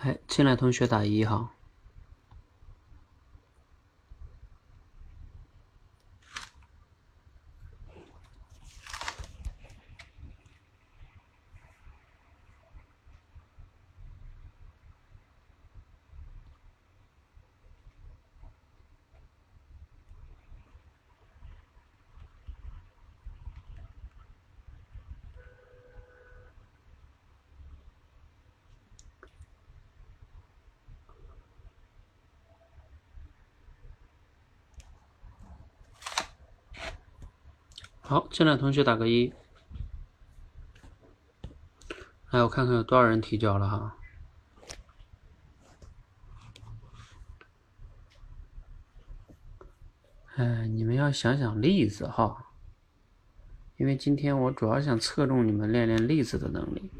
哎，进来同学打一哈。进来同学打个一。来，我看看有多少人提交了哈。哎，你们要想想例子哈，因为今天我主要想侧重你们练练例子的能力。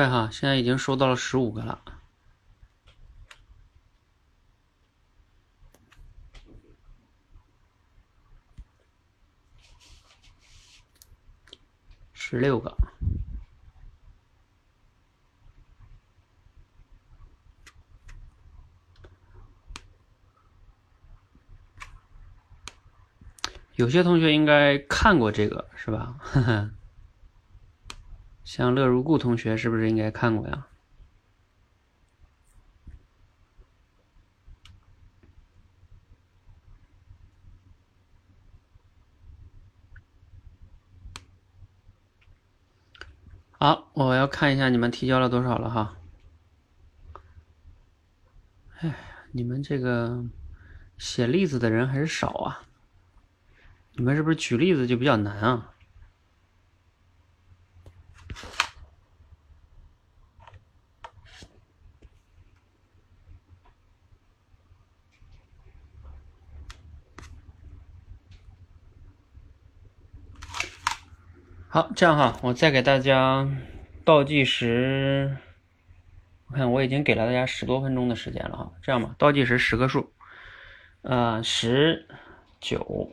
快哈！现在已经收到了十五个了，十六个。有些同学应该看过这个，是吧？像乐如故同学是不是应该看过呀？好，我要看一下你们提交了多少了哈。哎，你们这个写例子的人还是少啊？你们是不是举例子就比较难啊？好，这样哈，我再给大家倒计时。我看我已经给了大家十多分钟的时间了哈。这样吧，倒计时十个数，呃，十、九、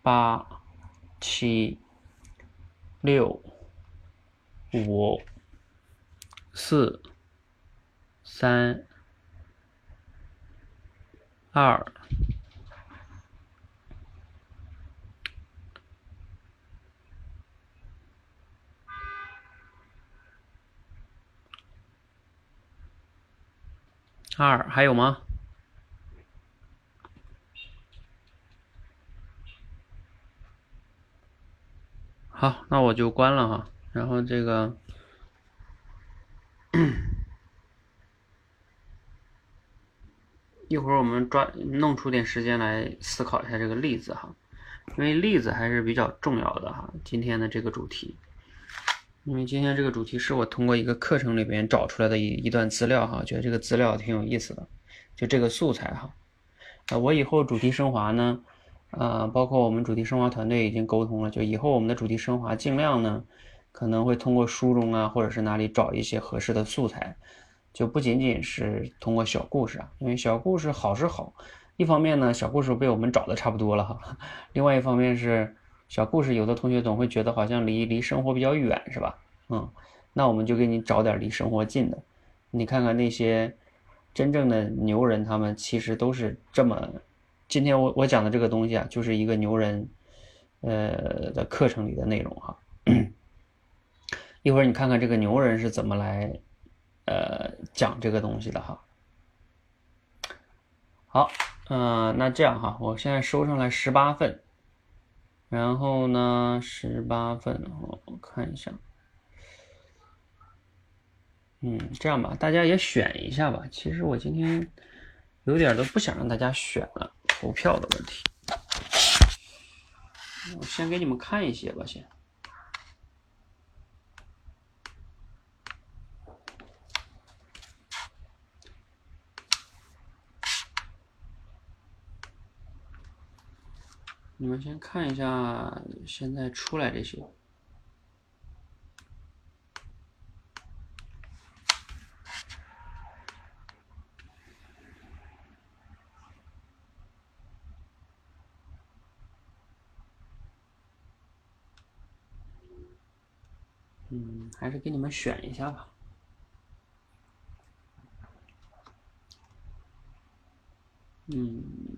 八、七、六、五、四、三、二。二还有吗？好，那我就关了哈。然后这个，一会儿我们抓弄出点时间来思考一下这个例子哈，因为例子还是比较重要的哈。今天的这个主题。因为今天这个主题是我通过一个课程里边找出来的一一段资料哈，觉得这个资料挺有意思的，就这个素材哈。呃，我以后主题升华呢，呃，包括我们主题升华团队已经沟通了，就以后我们的主题升华尽量呢，可能会通过书中啊，或者是哪里找一些合适的素材，就不仅仅是通过小故事啊，因为小故事好是好，一方面呢，小故事被我们找的差不多了哈，另外一方面是。小故事，有的同学总会觉得好像离离生活比较远，是吧？嗯，那我们就给你找点离生活近的。你看看那些真正的牛人，他们其实都是这么。今天我我讲的这个东西啊，就是一个牛人呃的课程里的内容哈。一会儿你看看这个牛人是怎么来呃讲这个东西的哈。好，嗯，那这样哈，我现在收上来十八份。然后呢，十八份，我看一下，嗯，这样吧，大家也选一下吧。其实我今天有点都不想让大家选了，投票的问题。我先给你们看一些吧，先。你们先看一下现在出来这些。嗯，还是给你们选一下吧。嗯。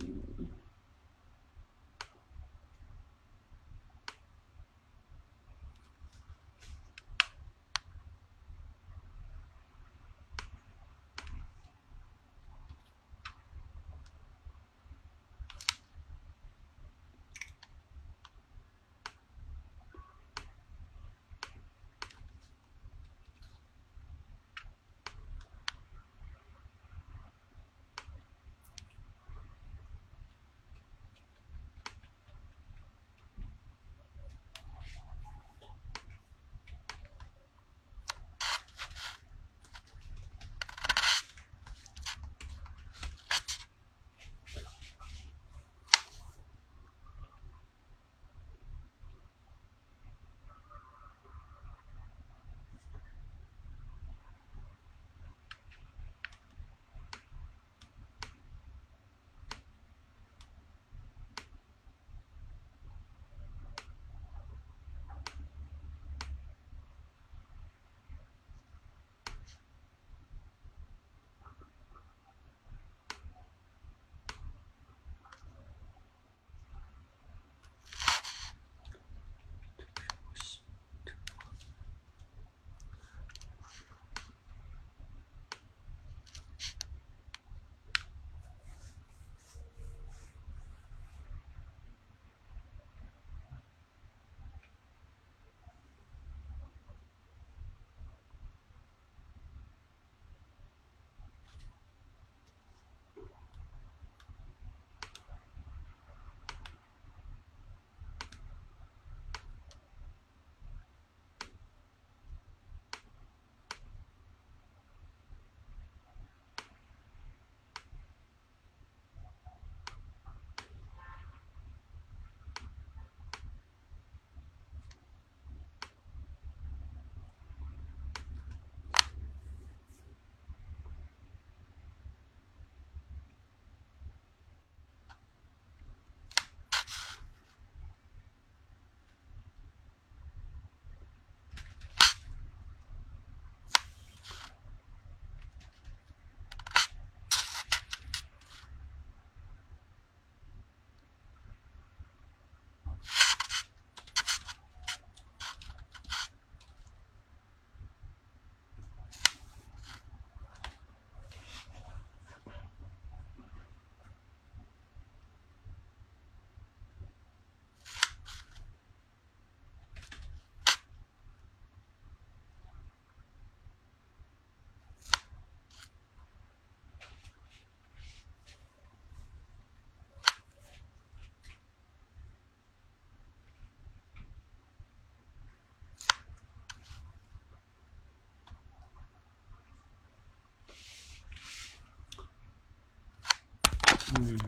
嗯，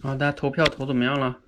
好，大家投票投怎么样了？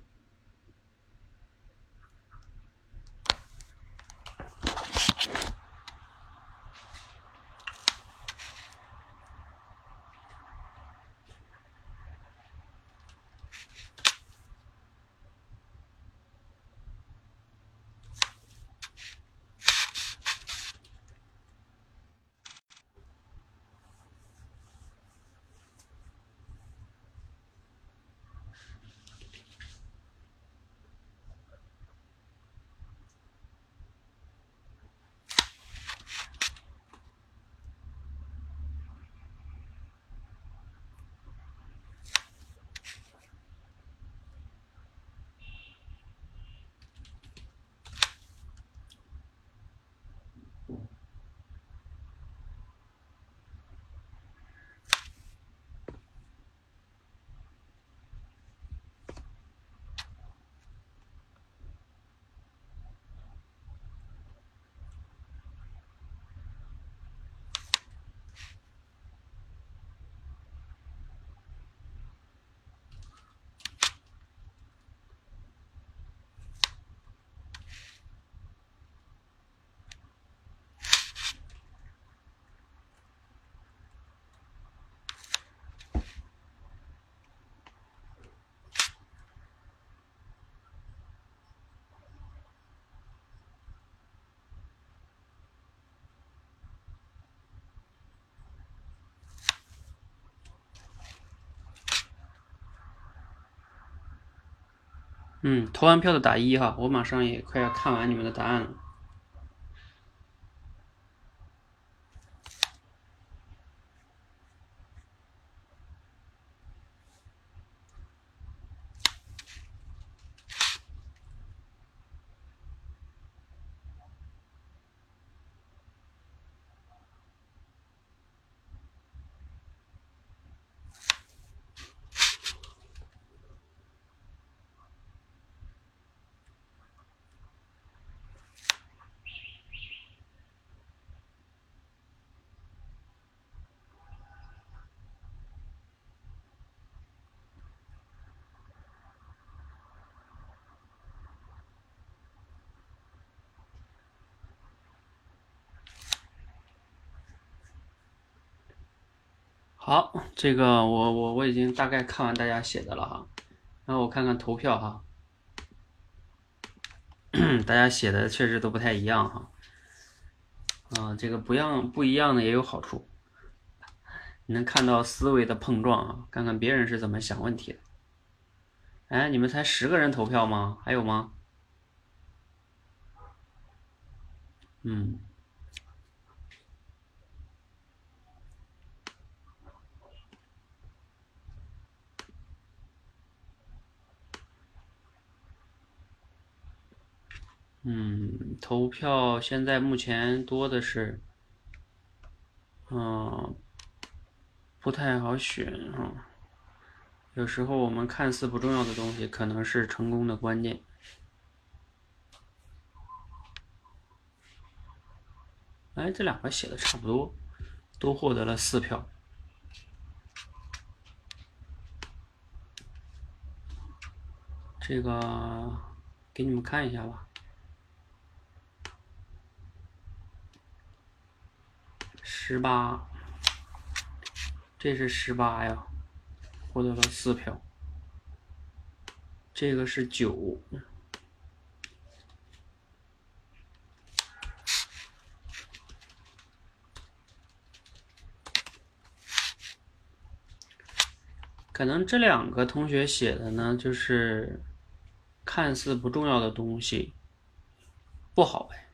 嗯，投完票的打一哈，我马上也快要看完你们的答案了。好，这个我我我已经大概看完大家写的了哈，然后我看看投票哈，大家写的确实都不太一样哈，啊，这个不样不一样的也有好处，能看到思维的碰撞啊，看看别人是怎么想问题的。哎，你们才十个人投票吗？还有吗？嗯。嗯，投票现在目前多的是，嗯，不太好选啊。有时候我们看似不重要的东西，可能是成功的关键。哎，这两个写的差不多，都获得了四票。这个给你们看一下吧。十八，这是十八呀，获得了四票。这个是九，可能这两个同学写的呢，就是看似不重要的东西，不好呗。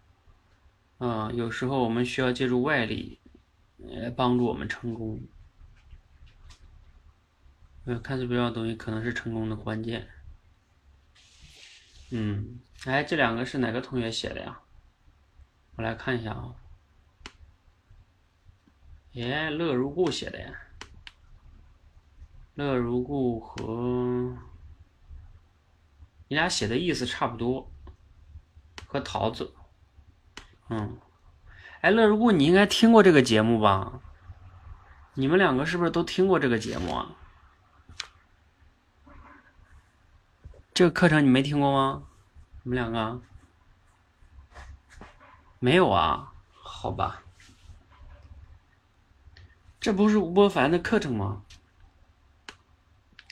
啊，有时候我们需要借助外力。来帮助我们成功。嗯，看似不重要的东西可能是成功的关键。嗯，哎，这两个是哪个同学写的呀？我来看一下啊。耶，乐如故写的呀。乐如故和你俩写的意思差不多，和桃子，嗯。哎，乐如故，你应该听过这个节目吧？你们两个是不是都听过这个节目啊？这个课程你没听过吗？你们两个没有啊？好吧，这不是吴伯凡的课程吗？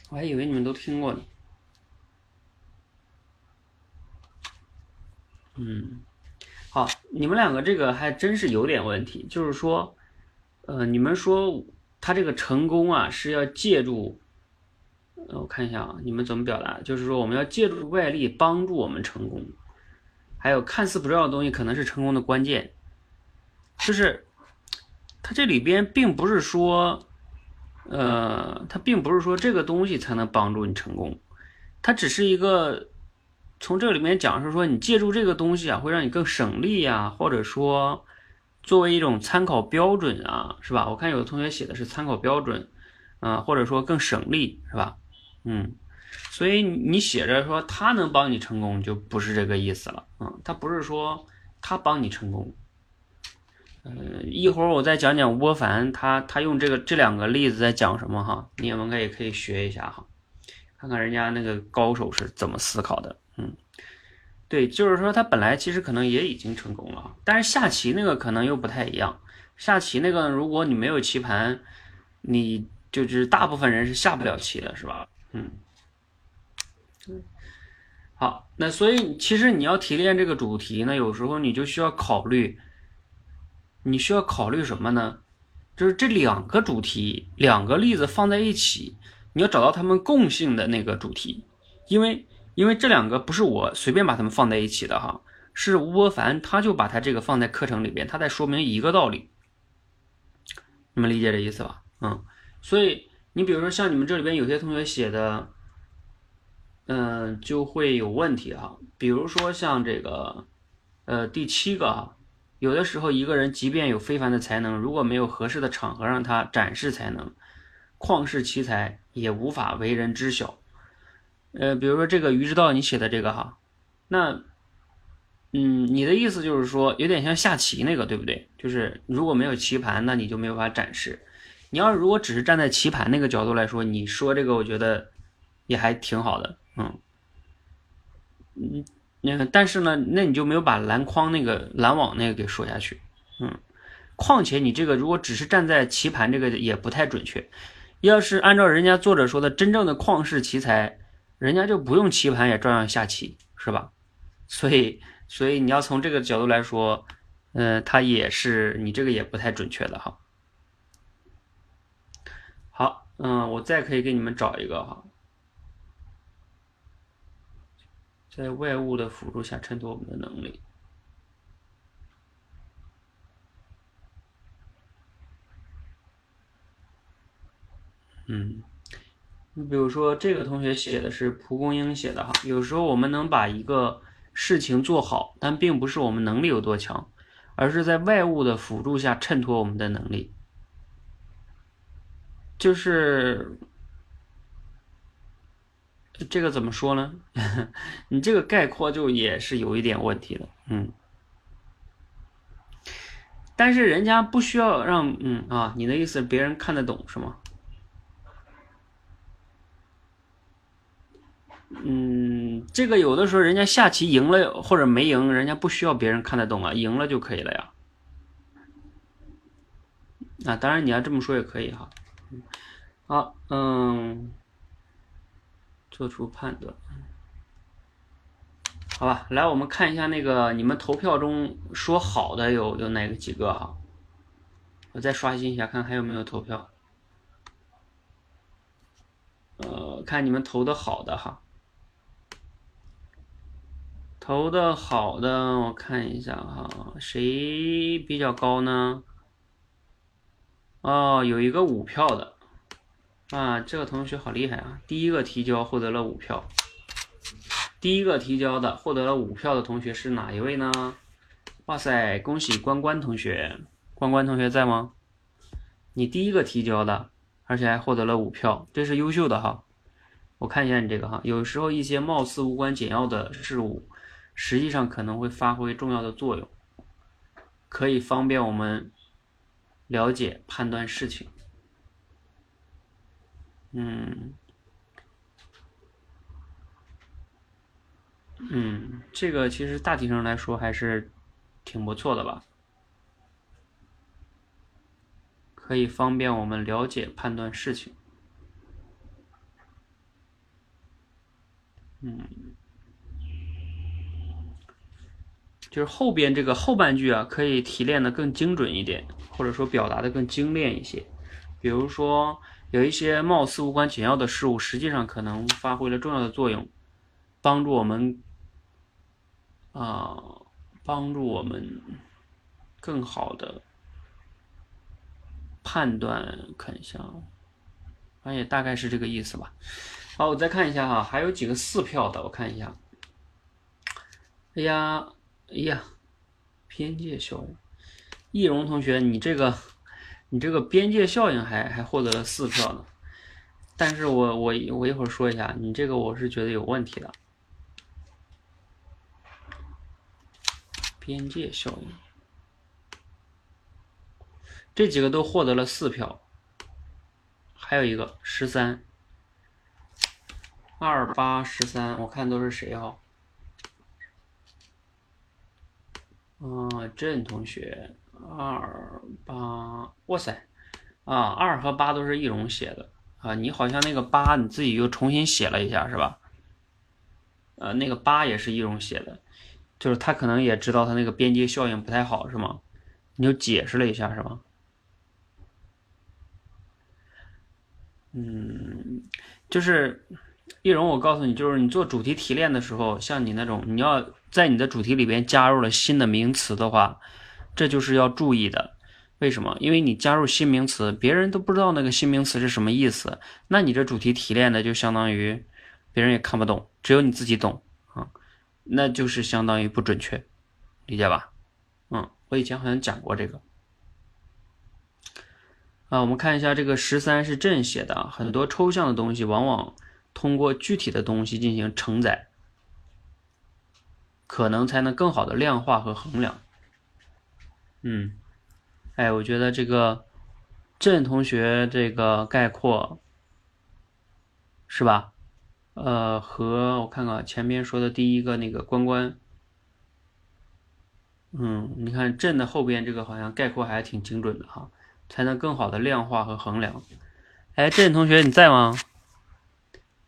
我还以为你们都听过呢。嗯。好，你们两个这个还真是有点问题，就是说，呃，你们说他这个成功啊是要借助，呃我看一下啊，你们怎么表达？就是说我们要借助外力帮助我们成功，还有看似不重要的东西可能是成功的关键，就是他这里边并不是说，呃，他并不是说这个东西才能帮助你成功，它只是一个。从这里面讲是说，你借助这个东西啊，会让你更省力呀，或者说作为一种参考标准啊，是吧？我看有的同学写的是参考标准，啊，或者说更省力，是吧？嗯，所以你写着说他能帮你成功，就不是这个意思了，嗯，他不是说他帮你成功，嗯，一会儿我再讲讲吴伯凡，他他用这个这两个例子在讲什么哈，你们也可以学一下哈，看看人家那个高手是怎么思考的。嗯，对，就是说他本来其实可能也已经成功了，但是下棋那个可能又不太一样。下棋那个，如果你没有棋盘，你就是大部分人是下不了棋的，是吧？嗯，好，那所以其实你要提炼这个主题呢，有时候你就需要考虑，你需要考虑什么呢？就是这两个主题，两个例子放在一起，你要找到他们共性的那个主题，因为。因为这两个不是我随便把它们放在一起的哈，是吴伯凡他就把他这个放在课程里边，他在说明一个道理。你们理解这意思吧？嗯，所以你比如说像你们这里边有些同学写的，嗯，就会有问题哈。比如说像这个，呃，第七个哈，有的时候一个人即便有非凡的才能，如果没有合适的场合让他展示才能，旷世奇才也无法为人知晓。呃，比如说这个于之道你写的这个哈，那。嗯，你的意思就是说，有点像下棋那个，对不对？就是如果没有棋盘，那你就没有法展示。你要如果只是站在棋盘那个角度来说，你说这个，我觉得也还挺好的。嗯，嗯，那但是呢，那你就没有把篮筐那个篮网那个给说下去。嗯，况且你这个如果只是站在棋盘这个也不太准确。要是按照人家作者说的，真正的旷世奇才，人家就不用棋盘也照样下棋，是吧？所以。所以你要从这个角度来说，嗯，它也是你这个也不太准确的哈。好，嗯，我再可以给你们找一个哈，在外物的辅助下衬托我们的能力。嗯，你比如说这个同学写的是蒲公英写的哈，有时候我们能把一个。事情做好，但并不是我们能力有多强，而是在外物的辅助下衬托我们的能力。就是这个怎么说呢？你这个概括就也是有一点问题的，嗯。但是人家不需要让，嗯啊，你的意思别人看得懂是吗？嗯，这个有的时候人家下棋赢了或者没赢，人家不需要别人看得懂啊，赢了就可以了呀。啊，当然你要这么说也可以哈。好，嗯，做出判断，好吧，来我们看一下那个你们投票中说好的有有哪个几个哈？我再刷新一下，看还有没有投票。呃，看你们投的好的哈。投的好的，我看一下哈，谁比较高呢？哦，有一个五票的，啊，这个同学好厉害啊！第一个提交获得了五票，第一个提交的获得了五票的同学是哪一位呢？哇塞，恭喜关关同学，关关同学在吗？你第一个提交的，而且还获得了五票，这是优秀的哈。我看一下你这个哈，有时候一些貌似无关紧要的事物。实际上可能会发挥重要的作用，可以方便我们了解判断事情。嗯，嗯，这个其实大体上来说还是挺不错的吧，可以方便我们了解判断事情。嗯。就是后边这个后半句啊，可以提炼的更精准一点，或者说表达的更精炼一些。比如说，有一些貌似无关紧要的事物，实际上可能发挥了重要的作用，帮助我们啊，帮助我们更好的判断。看一下，反正也大概是这个意思吧。好，我再看一下哈，还有几个四票的，我看一下。哎呀。哎呀，边界效应，易容同学，你这个，你这个边界效应还还获得了四票呢。但是我我我一会儿说一下，你这个我是觉得有问题的。边界效应，这几个都获得了四票，还有一个十三，二八十三，我看都是谁哈？啊，啊郑同学，二八，哇塞，啊，二和八都是易容写的啊，你好像那个八你自己又重新写了一下是吧？呃，那个八也是易容写的，就是他可能也知道他那个边界效应不太好是吗？你就解释了一下是吧？嗯，就是易容，我告诉你，就是你做主题提炼的时候，像你那种，你要在你的主题里边加入了新的名词的话，这就是要注意的。为什么？因为你加入新名词，别人都不知道那个新名词是什么意思，那你这主题提炼的就相当于别人也看不懂，只有你自己懂啊，那就是相当于不准确，理解吧？嗯，我以前好像讲过这个。啊，我们看一下这个十三是朕写的，很多抽象的东西往往通过具体的东西进行承载，可能才能更好的量化和衡量。嗯。哎，我觉得这个郑同学这个概括是吧？呃，和我看看前面说的第一个那个关关，嗯，你看郑的后边这个好像概括还挺精准的哈，才能更好的量化和衡量。哎，郑同学你在吗？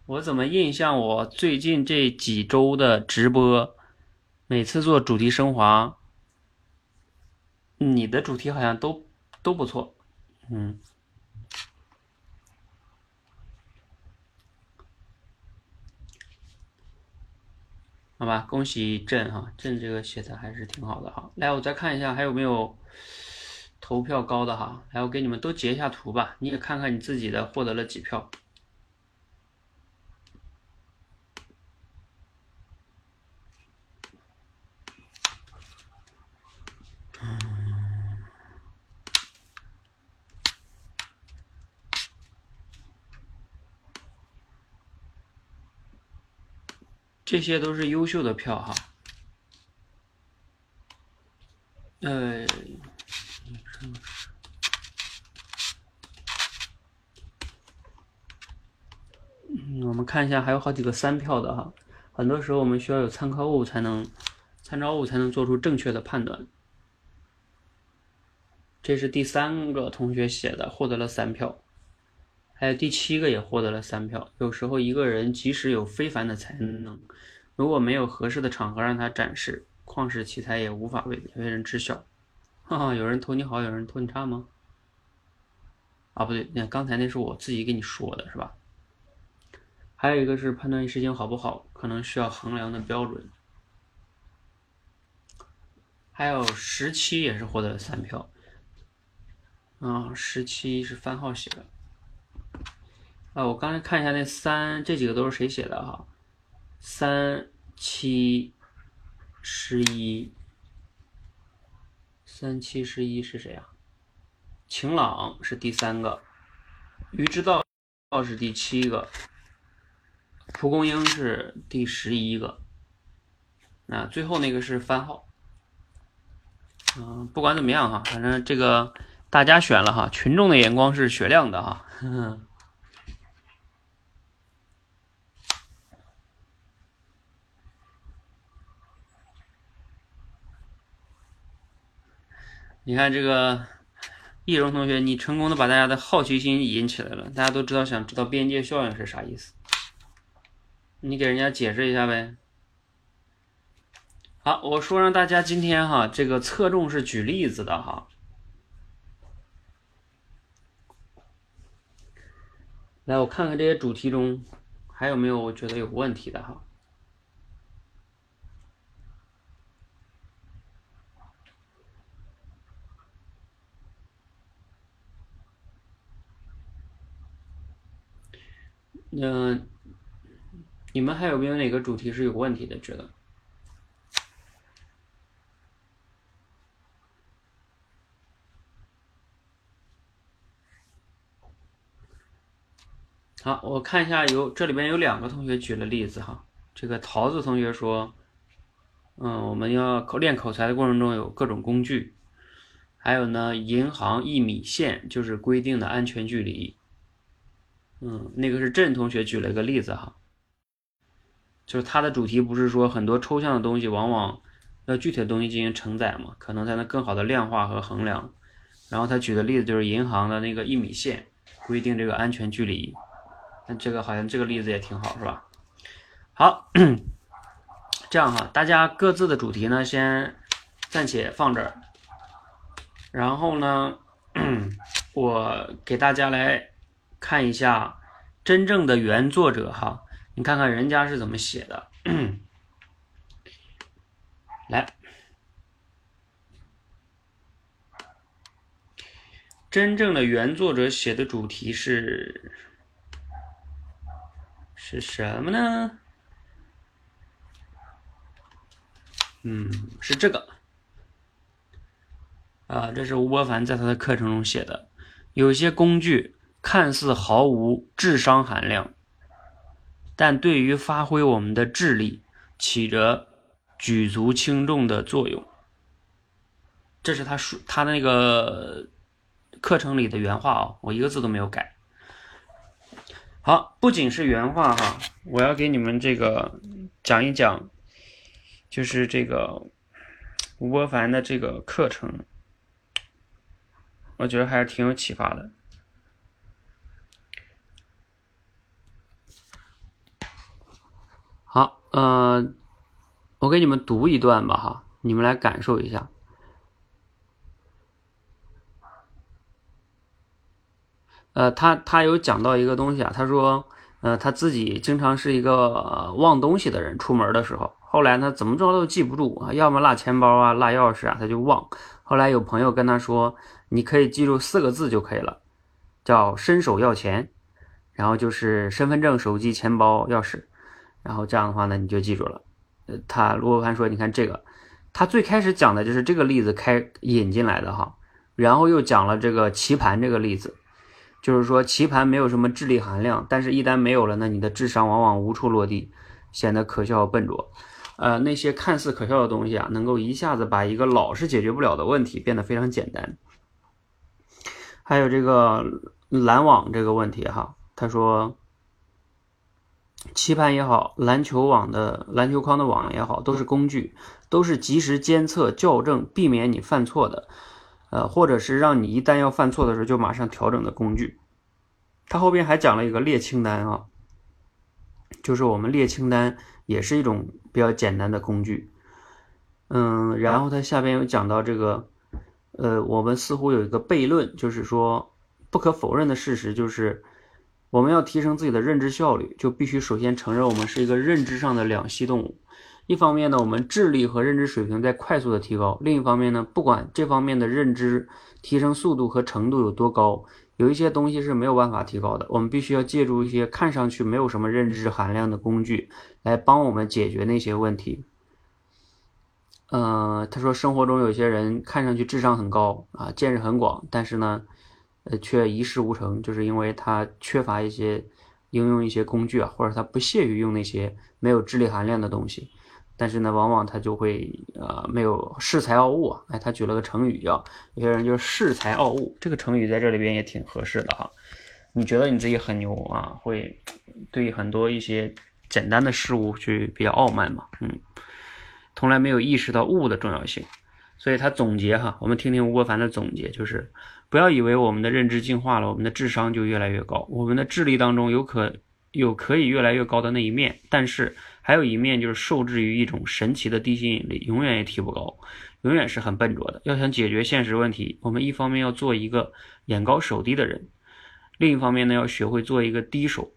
我怎么印象我最近这几周的直播，每次做主题升华。你的主题好像都都不错，嗯，好吧，恭喜朕哈，朕这个写的还是挺好的哈。来，我再看一下还有没有投票高的哈，来，我给你们都截一下图吧，你也看看你自己的获得了几票。这些都是优秀的票哈，呃，我们看一下，还有好几个三票的哈。很多时候我们需要有参考物才能，参照物才能做出正确的判断。这是第三个同学写的，获得了三票。还有第七个也获得了三票。有时候一个人即使有非凡的才能，如果没有合适的场合让他展示，旷世奇才也无法为为人知晓。哈哈，有人投你好，有人投你差吗？啊，不对，那刚才那是我自己给你说的，是吧？还有一个是判断一事情好不好，可能需要衡量的标准。还有十七也是获得了三票。啊，十七是番号写的。啊，我刚才看一下那三这几个都是谁写的哈？三七十一，三七十一是谁啊？晴朗是第三个，于之道是第七个，蒲公英是第十一个，那最后那个是番号。嗯，不管怎么样哈，反正这个大家选了哈，群众的眼光是雪亮的哈。你看这个易容同学，你成功的把大家的好奇心引起来了。大家都知道，想知道边界效应是啥意思？你给人家解释一下呗。好，我说让大家今天哈，这个侧重是举例子的哈。来，我看看这些主题中还有没有我觉得有问题的哈。嗯，你们还有没有哪个主题是有问题的？觉得？好，我看一下，有这里边有两个同学举了例子哈。这个桃子同学说，嗯，我们要练口才的过程中有各种工具，还有呢，银行一米线就是规定的安全距离。嗯，那个是郑同学举了一个例子哈，就是他的主题不是说很多抽象的东西往往要具体的东西进行承载嘛，可能才能更好的量化和衡量。然后他举的例子就是银行的那个一米线规定这个安全距离，那这个好像这个例子也挺好是吧？好，这样哈，大家各自的主题呢先暂且放这儿，然后呢，我给大家来。看一下真正的原作者哈，你看看人家是怎么写的。来，真正的原作者写的主题是是什么呢？嗯，是这个。啊，这是吴伯凡在他的课程中写的。有些工具看似毫无智商含量，但对于发挥我们的智力起着举足轻重的作用。这是他说他那个课程里的原话啊，我一个字都没有改。好，不仅是原话哈，我要给你们这个讲一讲，就是这个吴伯凡的这个课程。我觉得还是挺有启发的。好，呃，我给你们读一段吧，哈，你们来感受一下。呃，他他有讲到一个东西啊，他说，呃，他自己经常是一个忘东西的人，出门的时候，后来呢，怎么着都记不住啊，要么落钱包啊，落钥匙啊，他就忘。后来有朋友跟他说。你可以记住四个字就可以了，叫伸手要钱，然后就是身份证、手机、钱包、钥匙，然后这样的话呢，你就记住了。呃，他罗伯潘说，你看这个，他最开始讲的就是这个例子开引进来的哈，然后又讲了这个棋盘这个例子，就是说棋盘没有什么智力含量，但是一旦没有了呢，你的智商往往无处落地，显得可笑笨拙。呃，那些看似可笑的东西啊，能够一下子把一个老是解决不了的问题变得非常简单。还有这个拦网这个问题哈，他说，棋盘也好，篮球网的篮球框的网也好，都是工具，都是及时监测、校正、避免你犯错的，呃，或者是让你一旦要犯错的时候就马上调整的工具。他后边还讲了一个列清单啊，就是我们列清单也是一种比较简单的工具。嗯，然后他下边又讲到这个。呃，我们似乎有一个悖论，就是说，不可否认的事实就是，我们要提升自己的认知效率，就必须首先承认我们是一个认知上的两栖动物。一方面呢，我们智力和认知水平在快速的提高；另一方面呢，不管这方面的认知提升速度和程度有多高，有一些东西是没有办法提高的。我们必须要借助一些看上去没有什么认知含量的工具，来帮我们解决那些问题。嗯，他说生活中有些人看上去智商很高啊，见识很广，但是呢，呃，却一事无成，就是因为他缺乏一些应用一些工具啊，或者他不屑于用那些没有智力含量的东西，但是呢，往往他就会呃没有恃才傲物啊。哎，他举了个成语叫有些人就是恃才傲物，这个成语在这里边也挺合适的哈。你觉得你自己很牛啊，会对很多一些简单的事物去比较傲慢嘛？嗯。从来没有意识到物的重要性，所以他总结哈，我们听听吴伯凡的总结，就是不要以为我们的认知进化了，我们的智商就越来越高。我们的智力当中有可有可以越来越高的那一面，但是还有一面就是受制于一种神奇的地心引力，永远也提不高，永远是很笨拙的。要想解决现实问题，我们一方面要做一个眼高手低的人，另一方面呢，要学会做一个低手，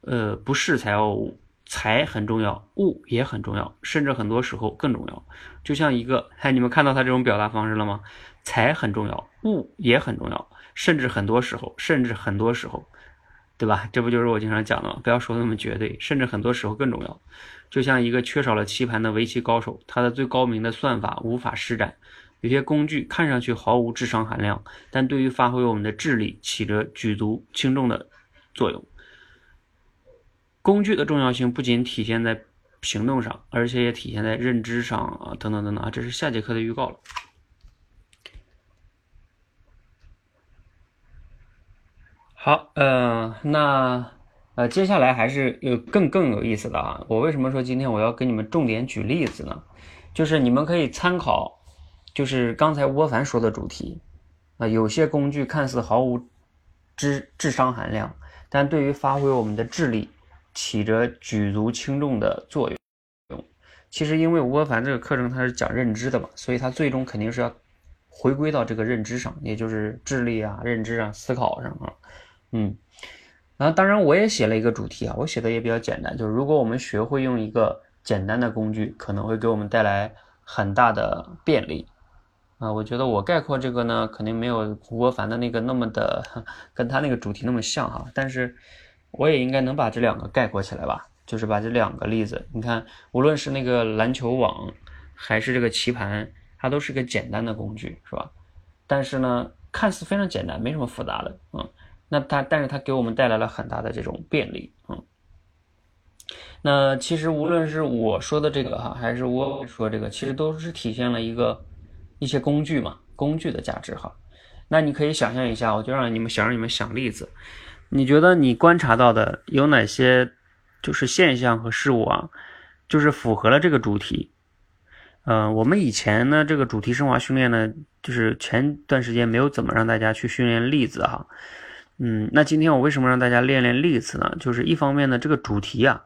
呃，不恃才傲物。才很重要，物也很重要，甚至很多时候更重要。就像一个，哎，你们看到他这种表达方式了吗？才很重要，物也很重要，甚至很多时候，甚至很多时候，对吧？这不就是我经常讲的吗？不要说那么绝对，甚至很多时候更重要。就像一个缺少了棋盘的围棋高手，他的最高明的算法无法施展。有些工具看上去毫无智商含量，但对于发挥我们的智力起着举足轻重的作用。工具的重要性不仅体现在行动上，而且也体现在认知上啊，等等等等啊，这是下节课的预告了。好，呃，那呃，接下来还是有更更有意思的啊。我为什么说今天我要给你们重点举例子呢？就是你们可以参考，就是刚才吴凡说的主题啊，有些工具看似毫无智智商含量，但对于发挥我们的智力。起着举足轻重的作用。其实，因为吴凡这个课程他是讲认知的嘛，所以他最终肯定是要回归到这个认知上，也就是智力啊、认知啊、思考上啊。嗯，然后当然我也写了一个主题啊，我写的也比较简单，就是如果我们学会用一个简单的工具，可能会给我们带来很大的便利。啊，我觉得我概括这个呢，肯定没有胡国凡的那个那么的跟他那个主题那么像哈，但是我也应该能把这两个概括起来吧，就是把这两个例子，你看，无论是那个篮球网还是这个棋盘，它都是个简单的工具，是吧？但是呢，看似非常简单，没什么复杂的，嗯，那它，但是它给我们带来了很大的这种便利，嗯。那其实无论是我说的这个哈，还是我说这个，其实都是体现了一个。一些工具嘛，工具的价值哈，那你可以想象一下，我就让你们想让你们想例子，你觉得你观察到的有哪些就是现象和事物啊，就是符合了这个主题？嗯，我们以前呢这个主题升华训练呢，就是前段时间没有怎么让大家去训练例子哈，嗯，那今天我为什么让大家练练例子呢？就是一方面呢，这个主题啊，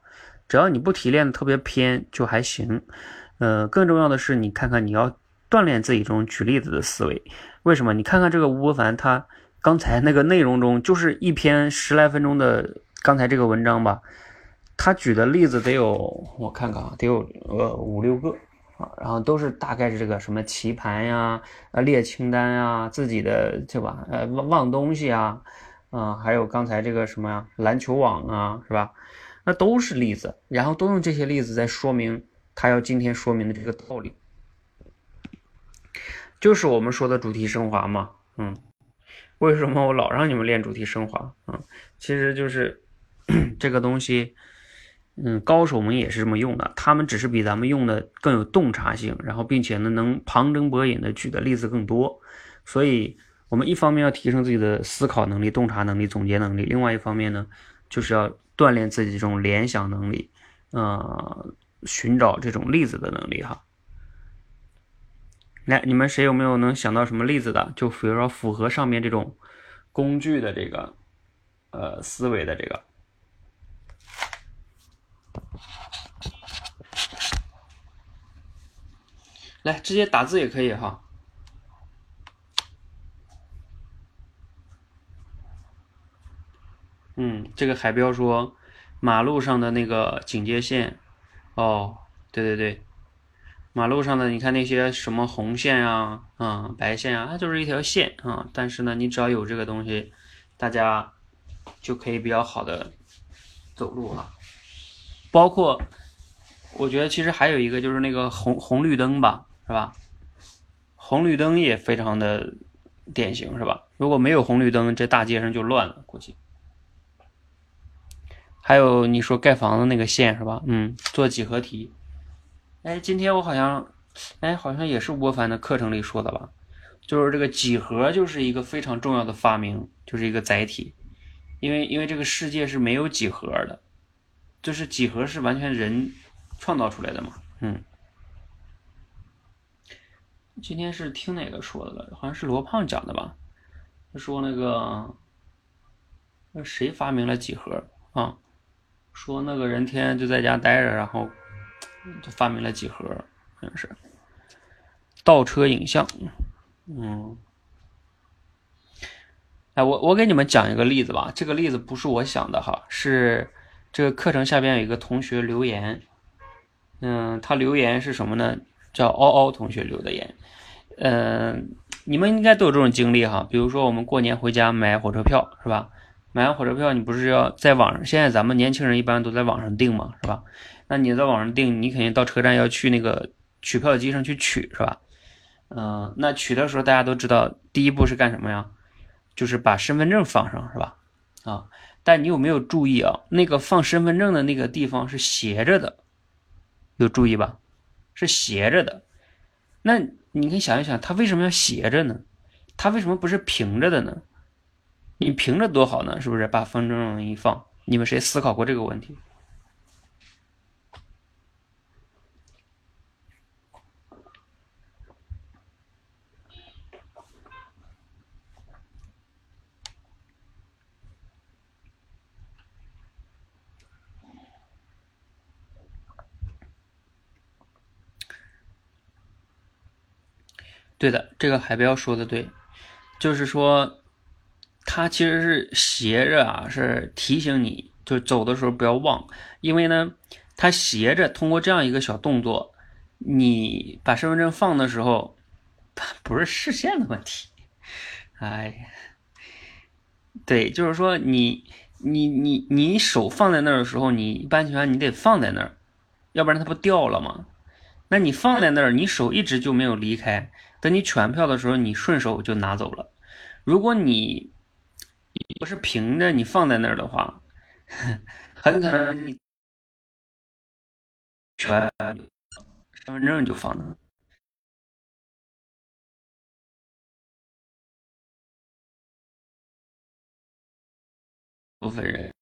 只要你不提炼的特别偏就还行，呃，更重要的是你看看你要。锻炼自己这种举例子的思维，为什么？你看看这个吴伯凡，他刚才那个内容中，就是一篇十来分钟的刚才这个文章吧，他举的例子得有，我看看啊，得有呃五六个，然后都是大概是这个什么棋盘呀、啊列清单呀、自己的对吧？呃忘忘东西啊，啊还有刚才这个什么呀篮球网啊，是吧？那都是例子，然后都用这些例子在说明他要今天说明的这个道理。就是我们说的主题升华嘛，嗯，为什么我老让你们练主题升华？嗯，其实就是 这个东西，嗯，高手们也是这么用的，他们只是比咱们用的更有洞察性，然后并且呢能旁征博引的举的例子更多，所以我们一方面要提升自己的思考能力、洞察能力、总结能力，另外一方面呢，就是要锻炼自己这种联想能力，呃，寻找这种例子的能力哈。来，你们谁有没有能想到什么例子的？就比如说符合上面这种工具的这个呃思维的这个，来直接打字也可以哈。嗯，这个海标说马路上的那个警戒线，哦，对对对。马路上的，你看那些什么红线啊，嗯，白线啊，它就是一条线啊。但是呢，你只要有这个东西，大家就可以比较好的走路了。包括，我觉得其实还有一个就是那个红红绿灯吧，是吧？红绿灯也非常的典型，是吧？如果没有红绿灯，这大街上就乱了，估计。还有你说盖房子那个线是吧？嗯，做几何题。哎，今天我好像，哎，好像也是吴凡的课程里说的吧，就是这个几何就是一个非常重要的发明，就是一个载体，因为因为这个世界是没有几何的，就是几何是完全人创造出来的嘛，嗯。今天是听哪个说的了？好像是罗胖讲的吧？他说那个，那谁发明了几何啊？说那个人天天就在家待着，然后。就发明了几何，好像是倒车影像。嗯，哎，我我给你们讲一个例子吧。这个例子不是我想的哈，是这个课程下边有一个同学留言。嗯，他留言是什么呢？叫嗷嗷同学留的言。嗯，你们应该都有这种经历哈。比如说我们过年回家买火车票是吧？买完火车票，你不是要在网上？现在咱们年轻人一般都在网上订嘛，是吧？那你在网上订，你肯定到车站要去那个取票机上去取，是吧？嗯，那取的时候大家都知道，第一步是干什么呀？就是把身份证放上，是吧？啊，但你有没有注意啊？那个放身份证的那个地方是斜着的，有注意吧？是斜着的。那你可以想一想，它为什么要斜着呢？它为什么不是平着的呢？你平着多好呢，是不是？把风筝一放，你们谁思考过这个问题？对的，这个海标说的对，就是说，它其实是斜着啊，是提醒你，就走的时候不要忘，因为呢，它斜着通过这样一个小动作，你把身份证放的时候，不是视线的问题，哎，对，就是说你你你你手放在那儿的时候，你一般情况下你得放在那儿，要不然它不掉了吗？那你放在那儿，你手一直就没有离开，等你全票的时候，你顺手就拿走了。如果你不是平的，你放在那儿的话，很可能你全身份证就放那。部分人。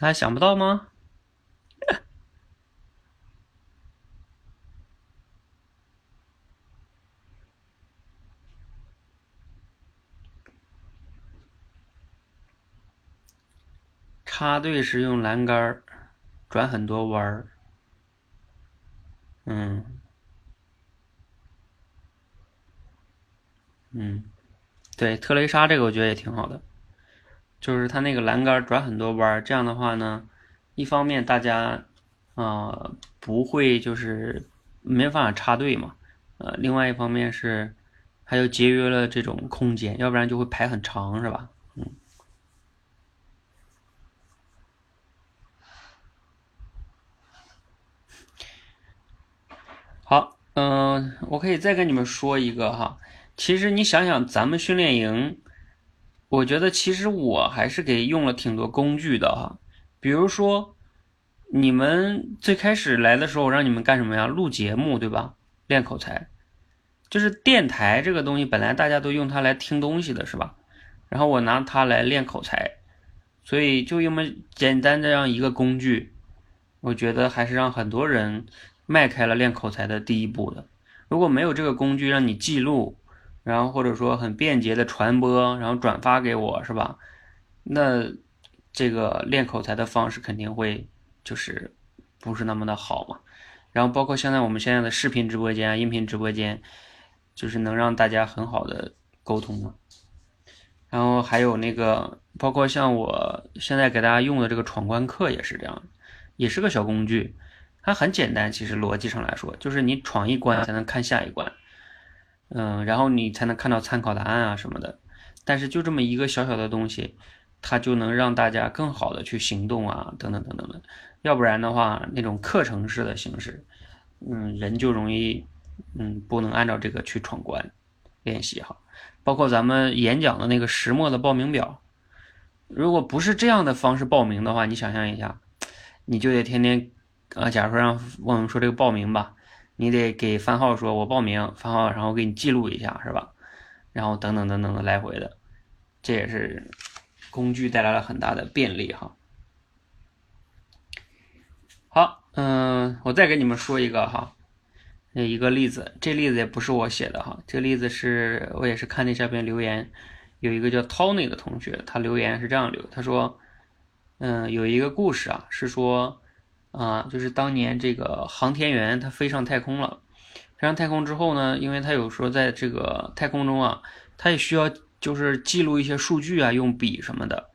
他还想不到吗？插队时用栏杆转很多弯儿。嗯，嗯，对，特蕾莎这个我觉得也挺好的。就是它那个栏杆转很多弯，这样的话呢，一方面大家啊不会就是没法插队嘛，呃，另外一方面是还有节约了这种空间，要不然就会排很长，是吧？嗯。好，嗯，我可以再跟你们说一个哈，其实你想想咱们训练营。我觉得其实我还是给用了挺多工具的哈，比如说你们最开始来的时候我让你们干什么呀？录节目对吧？练口才，就是电台这个东西本来大家都用它来听东西的是吧？然后我拿它来练口才，所以就因为简单这样一个工具，我觉得还是让很多人迈开了练口才的第一步的。如果没有这个工具让你记录。然后或者说很便捷的传播，然后转发给我是吧？那这个练口才的方式肯定会就是不是那么的好嘛。然后包括现在我们现在的视频直播间、音频直播间，就是能让大家很好的沟通嘛。然后还有那个，包括像我现在给大家用的这个闯关课也是这样，也是个小工具，它很简单，其实逻辑上来说，就是你闯一关才能看下一关。嗯，然后你才能看到参考答案啊什么的，但是就这么一个小小的东西，它就能让大家更好的去行动啊，等等等等的。要不然的话，那种课程式的形式，嗯，人就容易，嗯，不能按照这个去闯关练习哈。包括咱们演讲的那个石墨的报名表，如果不是这样的方式报名的话，你想象一下，你就得天天，啊，假如说让我们说这个报名吧。你得给番号说，我报名，番号，然后给你记录一下，是吧？然后等等等等的来回的，这也是工具带来了很大的便利哈。好，嗯，我再给你们说一个哈，那一个例子，这例子也不是我写的哈，这例子是我也是看那下边留言，有一个叫 Tony 的同学，他留言是这样留，他说，嗯，有一个故事啊，是说。啊，就是当年这个航天员他飞上太空了，飞上太空之后呢，因为他有时候在这个太空中啊，他也需要就是记录一些数据啊，用笔什么的。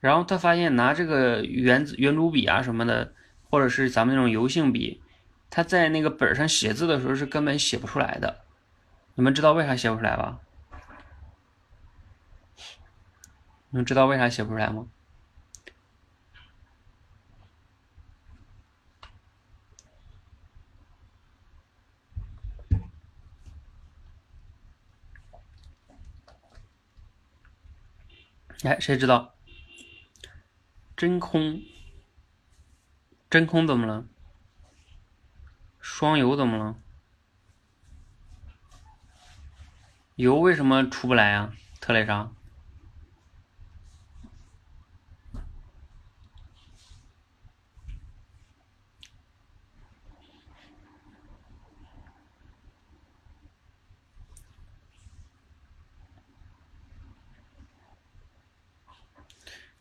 然后他发现拿这个圆圆珠笔啊什么的，或者是咱们那种油性笔，他在那个本上写字的时候是根本写不出来的。你们知道为啥写不出来吧？你们知道为啥写不出来吗？哎，谁知道？真空，真空怎么了？双油怎么了？油为什么出不来啊？特雷莎？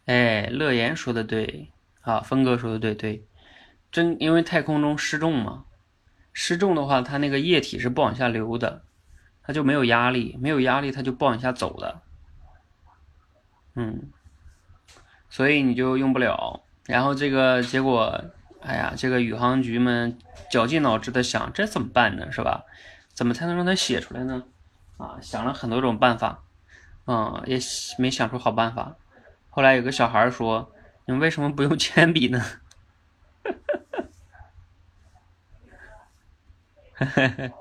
哎，乐言说的对啊，峰哥说的对对，真因为太空中失重嘛，失重的话，它那个液体是不往下流的，它就没有压力，没有压力它就不往下走的，嗯，所以你就用不了。然后这个结果，哎呀，这个宇航局们绞尽脑汁的想，这怎么办呢？是吧？怎么才能让它写出来呢？啊，想了很多种办法，嗯，也没想出好办法。后来有个小孩说：“你们为什么不用铅笔呢？”呵呵呵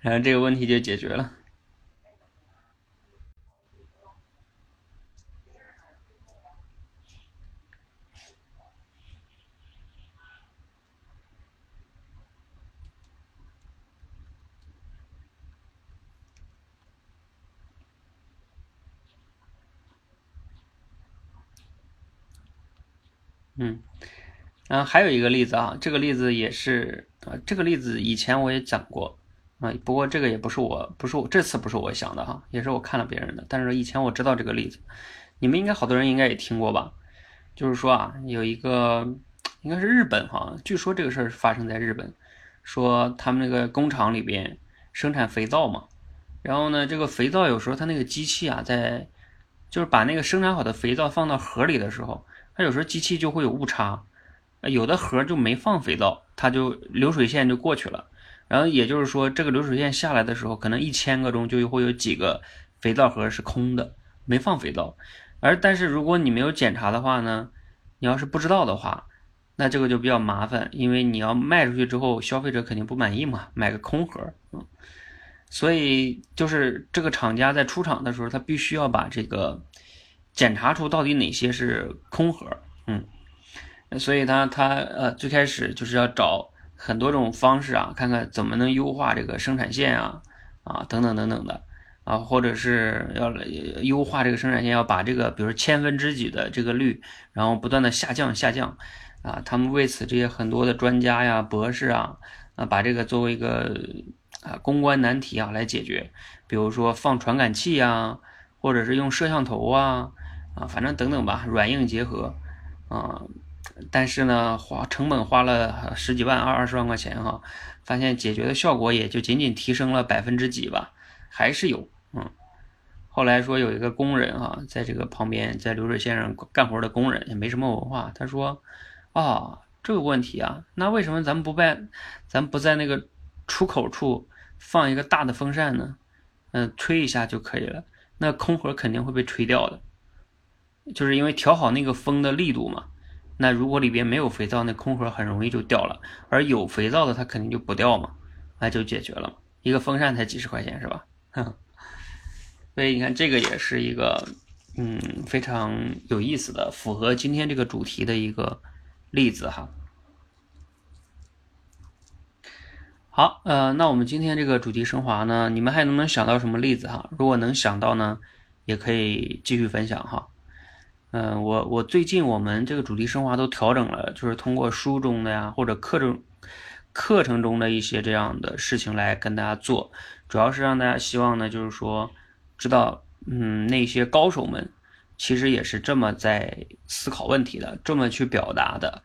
然后这个问题就解决了。嗯，然后还有一个例子啊，这个例子也是啊，这个例子以前我也讲过啊，不过这个也不是我，不是我这次不是我想的哈，也是我看了别人的，但是以前我知道这个例子，你们应该好多人应该也听过吧？就是说啊，有一个应该是日本哈，据说这个事儿发生在日本，说他们那个工厂里边生产肥皂嘛，然后呢，这个肥皂有时候它那个机器啊，在就是把那个生产好的肥皂放到盒里的时候。它有时候机器就会有误差，有的盒就没放肥皂，它就流水线就过去了。然后也就是说，这个流水线下来的时候，可能一千个中就会有几个肥皂盒是空的，没放肥皂。而但是如果你没有检查的话呢，你要是不知道的话，那这个就比较麻烦，因为你要卖出去之后，消费者肯定不满意嘛，买个空盒。嗯，所以就是这个厂家在出厂的时候，他必须要把这个。检查出到底哪些是空盒，嗯，所以他他呃最开始就是要找很多种方式啊，看看怎么能优化这个生产线啊啊等等等等的。啊，或者是要优化这个生产线，要把这个比如千分之几的这个率，然后不断的下降下降。啊，他们为此这些很多的专家呀博士啊啊把这个作为一个啊公关难题啊来解决，比如说放传感器呀，或者是用摄像头啊。啊，反正等等吧，软硬结合，啊，但是呢，花成本花了十几万、二二十万块钱哈，发现解决的效果也就仅仅提升了百分之几吧，还是有，嗯。后来说有一个工人哈，在这个旁边在流水线上干活的工人也没什么文化，他说，啊，这个问题啊，那为什么咱们不办，咱不在那个出口处放一个大的风扇呢？嗯，吹一下就可以了，那空盒肯定会被吹掉的。就是因为调好那个风的力度嘛，那如果里边没有肥皂，那空盒很容易就掉了；而有肥皂的，它肯定就不掉嘛，那就解决了。一个风扇才几十块钱是吧？所以你看，这个也是一个嗯非常有意思的，符合今天这个主题的一个例子哈。好，呃，那我们今天这个主题升华呢，你们还能不能想到什么例子哈？如果能想到呢，也可以继续分享哈。嗯，我我最近我们这个主题升华都调整了，就是通过书中的呀，或者课程课程中的一些这样的事情来跟大家做，主要是让大家希望呢，就是说知道，嗯，那些高手们其实也是这么在思考问题的，这么去表达的，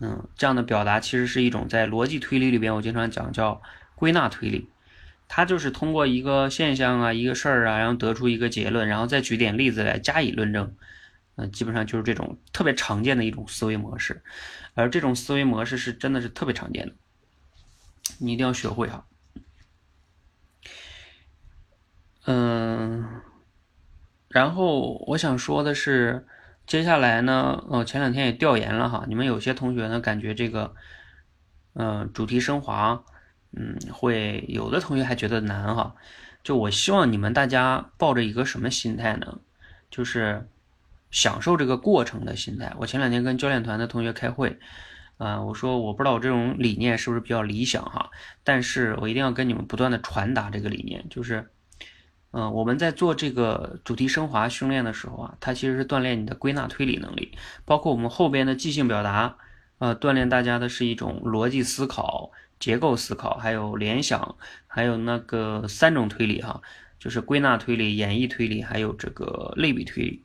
嗯，这样的表达其实是一种在逻辑推理里边，我经常讲叫归纳推理，它就是通过一个现象啊，一个事儿啊，然后得出一个结论，然后再举点例子来加以论证。嗯，基本上就是这种特别常见的一种思维模式，而这种思维模式是真的是特别常见的，你一定要学会哈。嗯，然后我想说的是，接下来呢，呃，前两天也调研了哈，你们有些同学呢感觉这个，嗯，主题升华，嗯，会有的同学还觉得难哈，就我希望你们大家抱着一个什么心态呢？就是享受这个过程的心态。我前两天跟教练团的同学开会，啊，我说我不知道我这种理念是不是比较理想哈，但是我一定要跟你们不断的传达这个理念，就是，嗯，我们在做这个主题升华训练的时候啊，它其实是锻炼你的归纳推理能力，包括我们后边的即兴表达，呃，锻炼大家的是一种逻辑思考。结构思考，还有联想，还有那个三种推理哈，就是归纳推理、演绎推理，还有这个类比推理，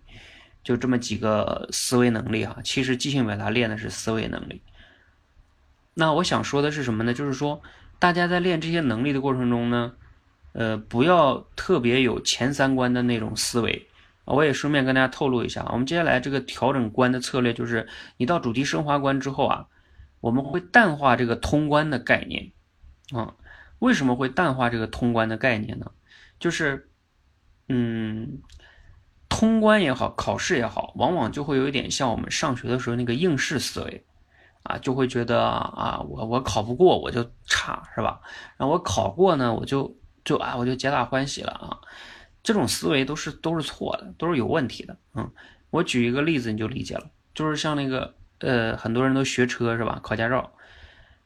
就这么几个思维能力哈。其实即兴表达练的是思维能力。那我想说的是什么呢？就是说大家在练这些能力的过程中呢，呃，不要特别有前三关的那种思维。我也顺便跟大家透露一下，我们接下来这个调整关的策略就是，你到主题升华关之后啊。我们会淡化这个通关的概念，啊，为什么会淡化这个通关的概念呢？就是，嗯，通关也好，考试也好，往往就会有一点像我们上学的时候那个应试思维，啊，就会觉得啊，我我考不过我就差，是吧？然后我考过呢，我就就啊，我就皆大欢喜了啊，这种思维都是都是错的，都是有问题的。嗯，我举一个例子你就理解了，就是像那个。呃，很多人都学车是吧？考驾照，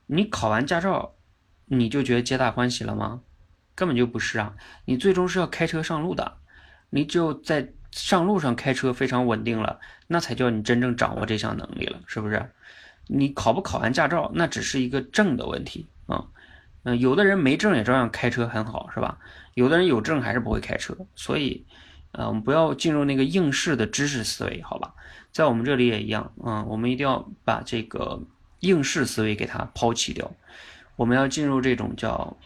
你考完驾照，你就觉得皆大欢喜了吗？根本就不是啊！你最终是要开车上路的，你只有在上路上开车非常稳定了，那才叫你真正掌握这项能力了，是不是？你考不考完驾照，那只是一个证的问题啊。嗯，有的人没证也照样开车很好，是吧？有的人有证还是不会开车，所以，呃，我们不要进入那个应试的知识思维，好吧？在我们这里也一样，嗯，我们一定要把这个应试思维给它抛弃掉。我们要进入这种叫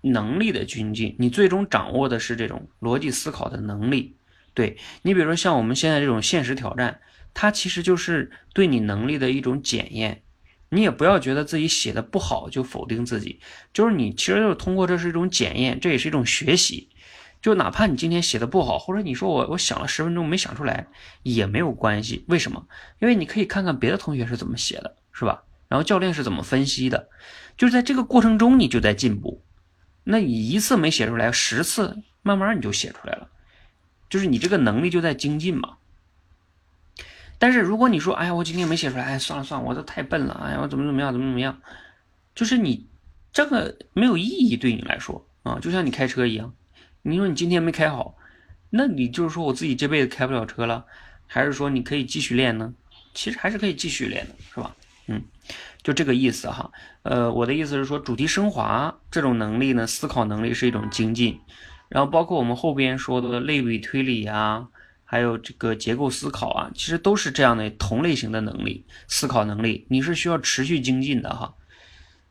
能力的军进，你最终掌握的是这种逻辑思考的能力。对你，比如说像我们现在这种现实挑战，它其实就是对你能力的一种检验。你也不要觉得自己写的不好就否定自己，就是你其实就是通过这是一种检验，这也是一种学习。就哪怕你今天写的不好，或者你说我我想了十分钟没想出来，也没有关系。为什么？因为你可以看看别的同学是怎么写的，是吧？然后教练是怎么分析的，就是在这个过程中你就在进步。那你一次没写出来，十次慢慢你就写出来了，就是你这个能力就在精进嘛。但是如果你说，哎呀，我今天没写出来，哎，算了算了，我这太笨了，哎呀，我怎么怎么样，怎么怎么样，就是你这个没有意义对你来说啊，就像你开车一样。你说你今天没开好，那你就是说我自己这辈子开不了车了，还是说你可以继续练呢？其实还是可以继续练的，是吧？嗯，就这个意思哈。呃，我的意思是说，主题升华这种能力呢，思考能力是一种精进，然后包括我们后边说的类比推理啊，还有这个结构思考啊，其实都是这样的同类型的能力，思考能力你是需要持续精进的哈。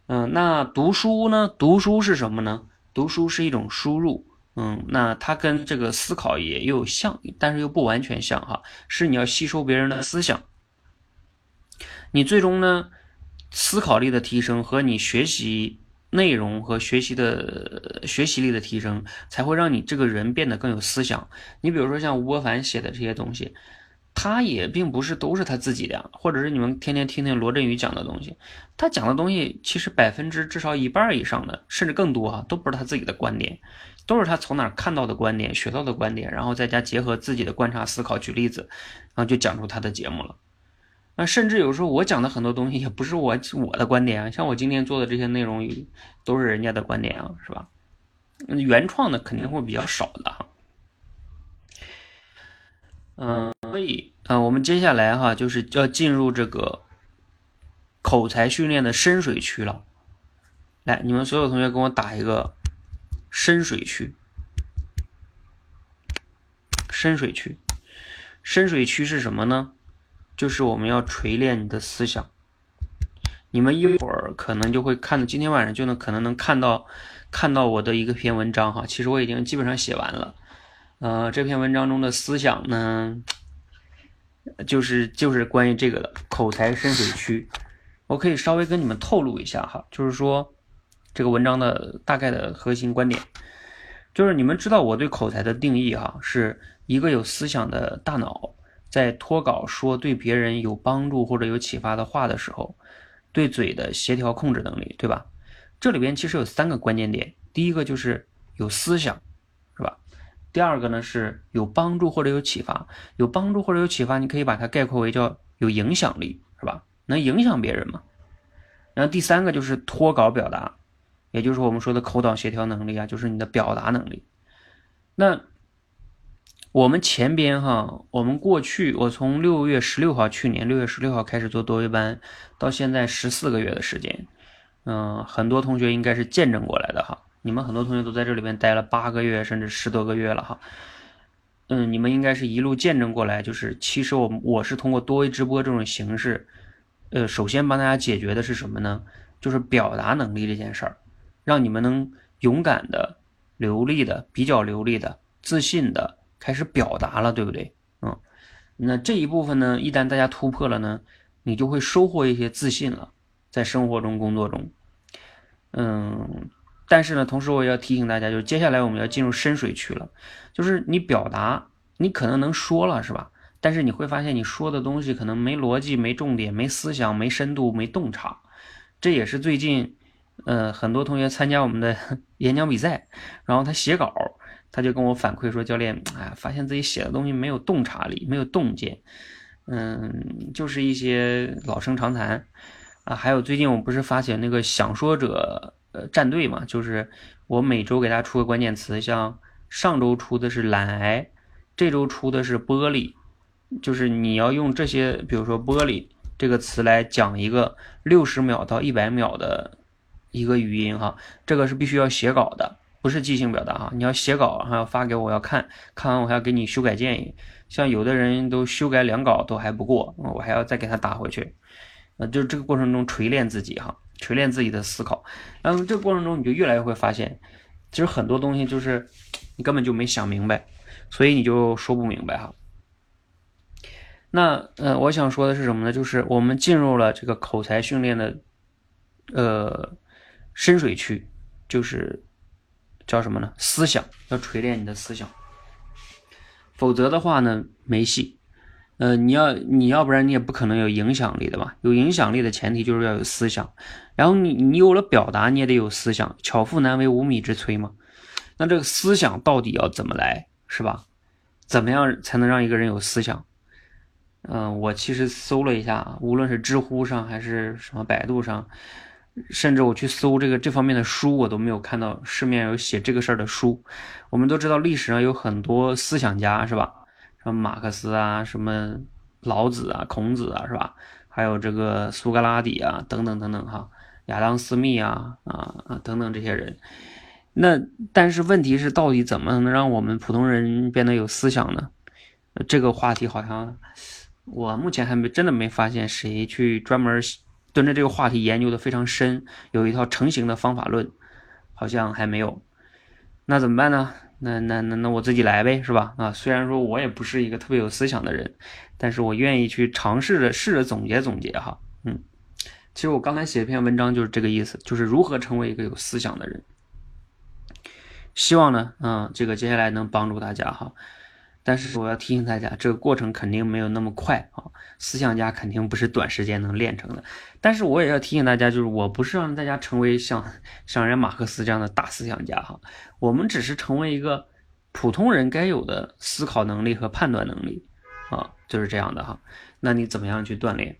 嗯，那读书呢？读书是什么呢？读书是一种输入。嗯，那它跟这个思考也又像，但是又不完全像哈。是你要吸收别人的思想，你最终呢，思考力的提升和你学习内容和学习的学习力的提升，才会让你这个人变得更有思想。你比如说像吴伯凡写的这些东西，他也并不是都是他自己的，或者是你们天天听听罗振宇讲的东西，他讲的东西其实百分之至少一半以上的，甚至更多啊，都不是他自己的观点。都是他从哪看到的观点，学到的观点，然后再加结合自己的观察思考，举例子，然后就讲出他的节目了。那甚至有时候我讲的很多东西也不是我我的观点啊，像我今天做的这些内容都是人家的观点啊，是吧？原创的肯定会比较少的哈。嗯，所以啊，我们接下来哈就是要进入这个口才训练的深水区了。来，你们所有同学跟我打一个。深水区，深水区，深水区是什么呢？就是我们要锤炼你的思想。你们一会儿可能就会看到，今天晚上就能可能能看到看到我的一个篇文章哈。其实我已经基本上写完了。呃，这篇文章中的思想呢，就是就是关于这个的口才深水区。我可以稍微跟你们透露一下哈，就是说。这个文章的大概的核心观点，就是你们知道我对口才的定义哈，是一个有思想的大脑在脱稿说对别人有帮助或者有启发的话的时候，对嘴的协调控制能力，对吧？这里边其实有三个关键点，第一个就是有思想，是吧第二个呢是有帮助或者有启发，有帮助或者有启发，你可以把它概括为叫有影响力，是吧？能影响别人嘛？然后第三个就是脱稿表达，也就是我们说的口导协调能力啊，就是你的表达能力。那我们前边哈，我们过去我从六月十六号，去年六月十六号开始做多维班，到现在十四个月的时间，嗯，很多同学应该是见证过来的哈。你们很多同学都在这里边待了八个月，甚至十多个月了哈。嗯，你们应该是一路见证过来，就是其实我我是通过多维直播这种形式，呃，首先帮大家解决的是什么呢？就是表达能力这件事儿，让你们能勇敢的、流利的、比较流利的、自信的。开始表达了，对不对？嗯，那这一部分呢，一旦大家突破了呢，你就会收获一些自信了，在生活中、工作中。嗯，但是呢，同时我也要提醒大家，就是接下来我们要进入深水区了，就是你表达，你可能能说了，是吧？但是你会发现你说的东西可能没逻辑、没重点、没思想、没深度、没洞察。这也是最近，呃，很多同学参加我们的 演讲比赛，然后他写稿。他就跟我反馈说：“教练，哎，发现自己写的东西没有洞察力，没有洞见，嗯，就是一些老生常谈啊。还有最近我不是发起那个想说者呃战队嘛，就是我每周给大家出个关键词，像上周出的是懒癌，这周出的是玻璃，就是你要用这些，比如说玻璃这个词来讲一个六十秒到一百秒的一个语音哈，这个是必须要写稿的。”不是即兴表达哈，你要写稿，还要发给我，要看看完我还要给你修改建议。像有的人都修改两稿都还不过，我还要再给他打回去。呃，就是这个过程中锤炼自己哈，锤炼自己的思考。然后这个过程中你就越来越会发现，其实很多东西就是你根本就没想明白，所以你就说不明白哈。那呃，我想说的是什么呢？就是我们进入了这个口才训练的呃深水区，就是。叫什么呢？思想要锤炼你的思想，否则的话呢，没戏。呃，你要你要不然你也不可能有影响力的嘛。有影响力的前提就是要有思想，然后你你有了表达，你也得有思想。巧妇难为无米之炊嘛。那这个思想到底要怎么来，是吧？怎么样才能让一个人有思想？嗯，我其实搜了一下，无论是知乎上还是什么百度上。甚至我去搜这个这方面的书，我都没有看到市面有写这个事儿的书。我们都知道历史上有很多思想家，是吧？什么马克思啊，什么老子啊，孔子啊，是吧？还有这个苏格拉底啊，等等等等哈，亚当斯密啊，啊啊等等这些人。那但是问题是，到底怎么能让我们普通人变得有思想呢？这个话题好像我目前还没真的没发现谁去专门。蹲着这个话题研究的非常深，有一套成型的方法论，好像还没有。那怎么办呢？那那那那我自己来呗，是吧？啊，虽然说我也不是一个特别有思想的人，但是我愿意去尝试着试着总结总结哈。嗯，其实我刚才写一篇文章就是这个意思，就是如何成为一个有思想的人。希望呢，嗯，这个接下来能帮助大家哈。但是我要提醒大家，这个过程肯定没有那么快啊！思想家肯定不是短时间能练成的。但是我也要提醒大家，就是我不是让大家成为像像人马克思这样的大思想家哈，我们只是成为一个普通人该有的思考能力和判断能力啊，就是这样的哈。那你怎么样去锻炼？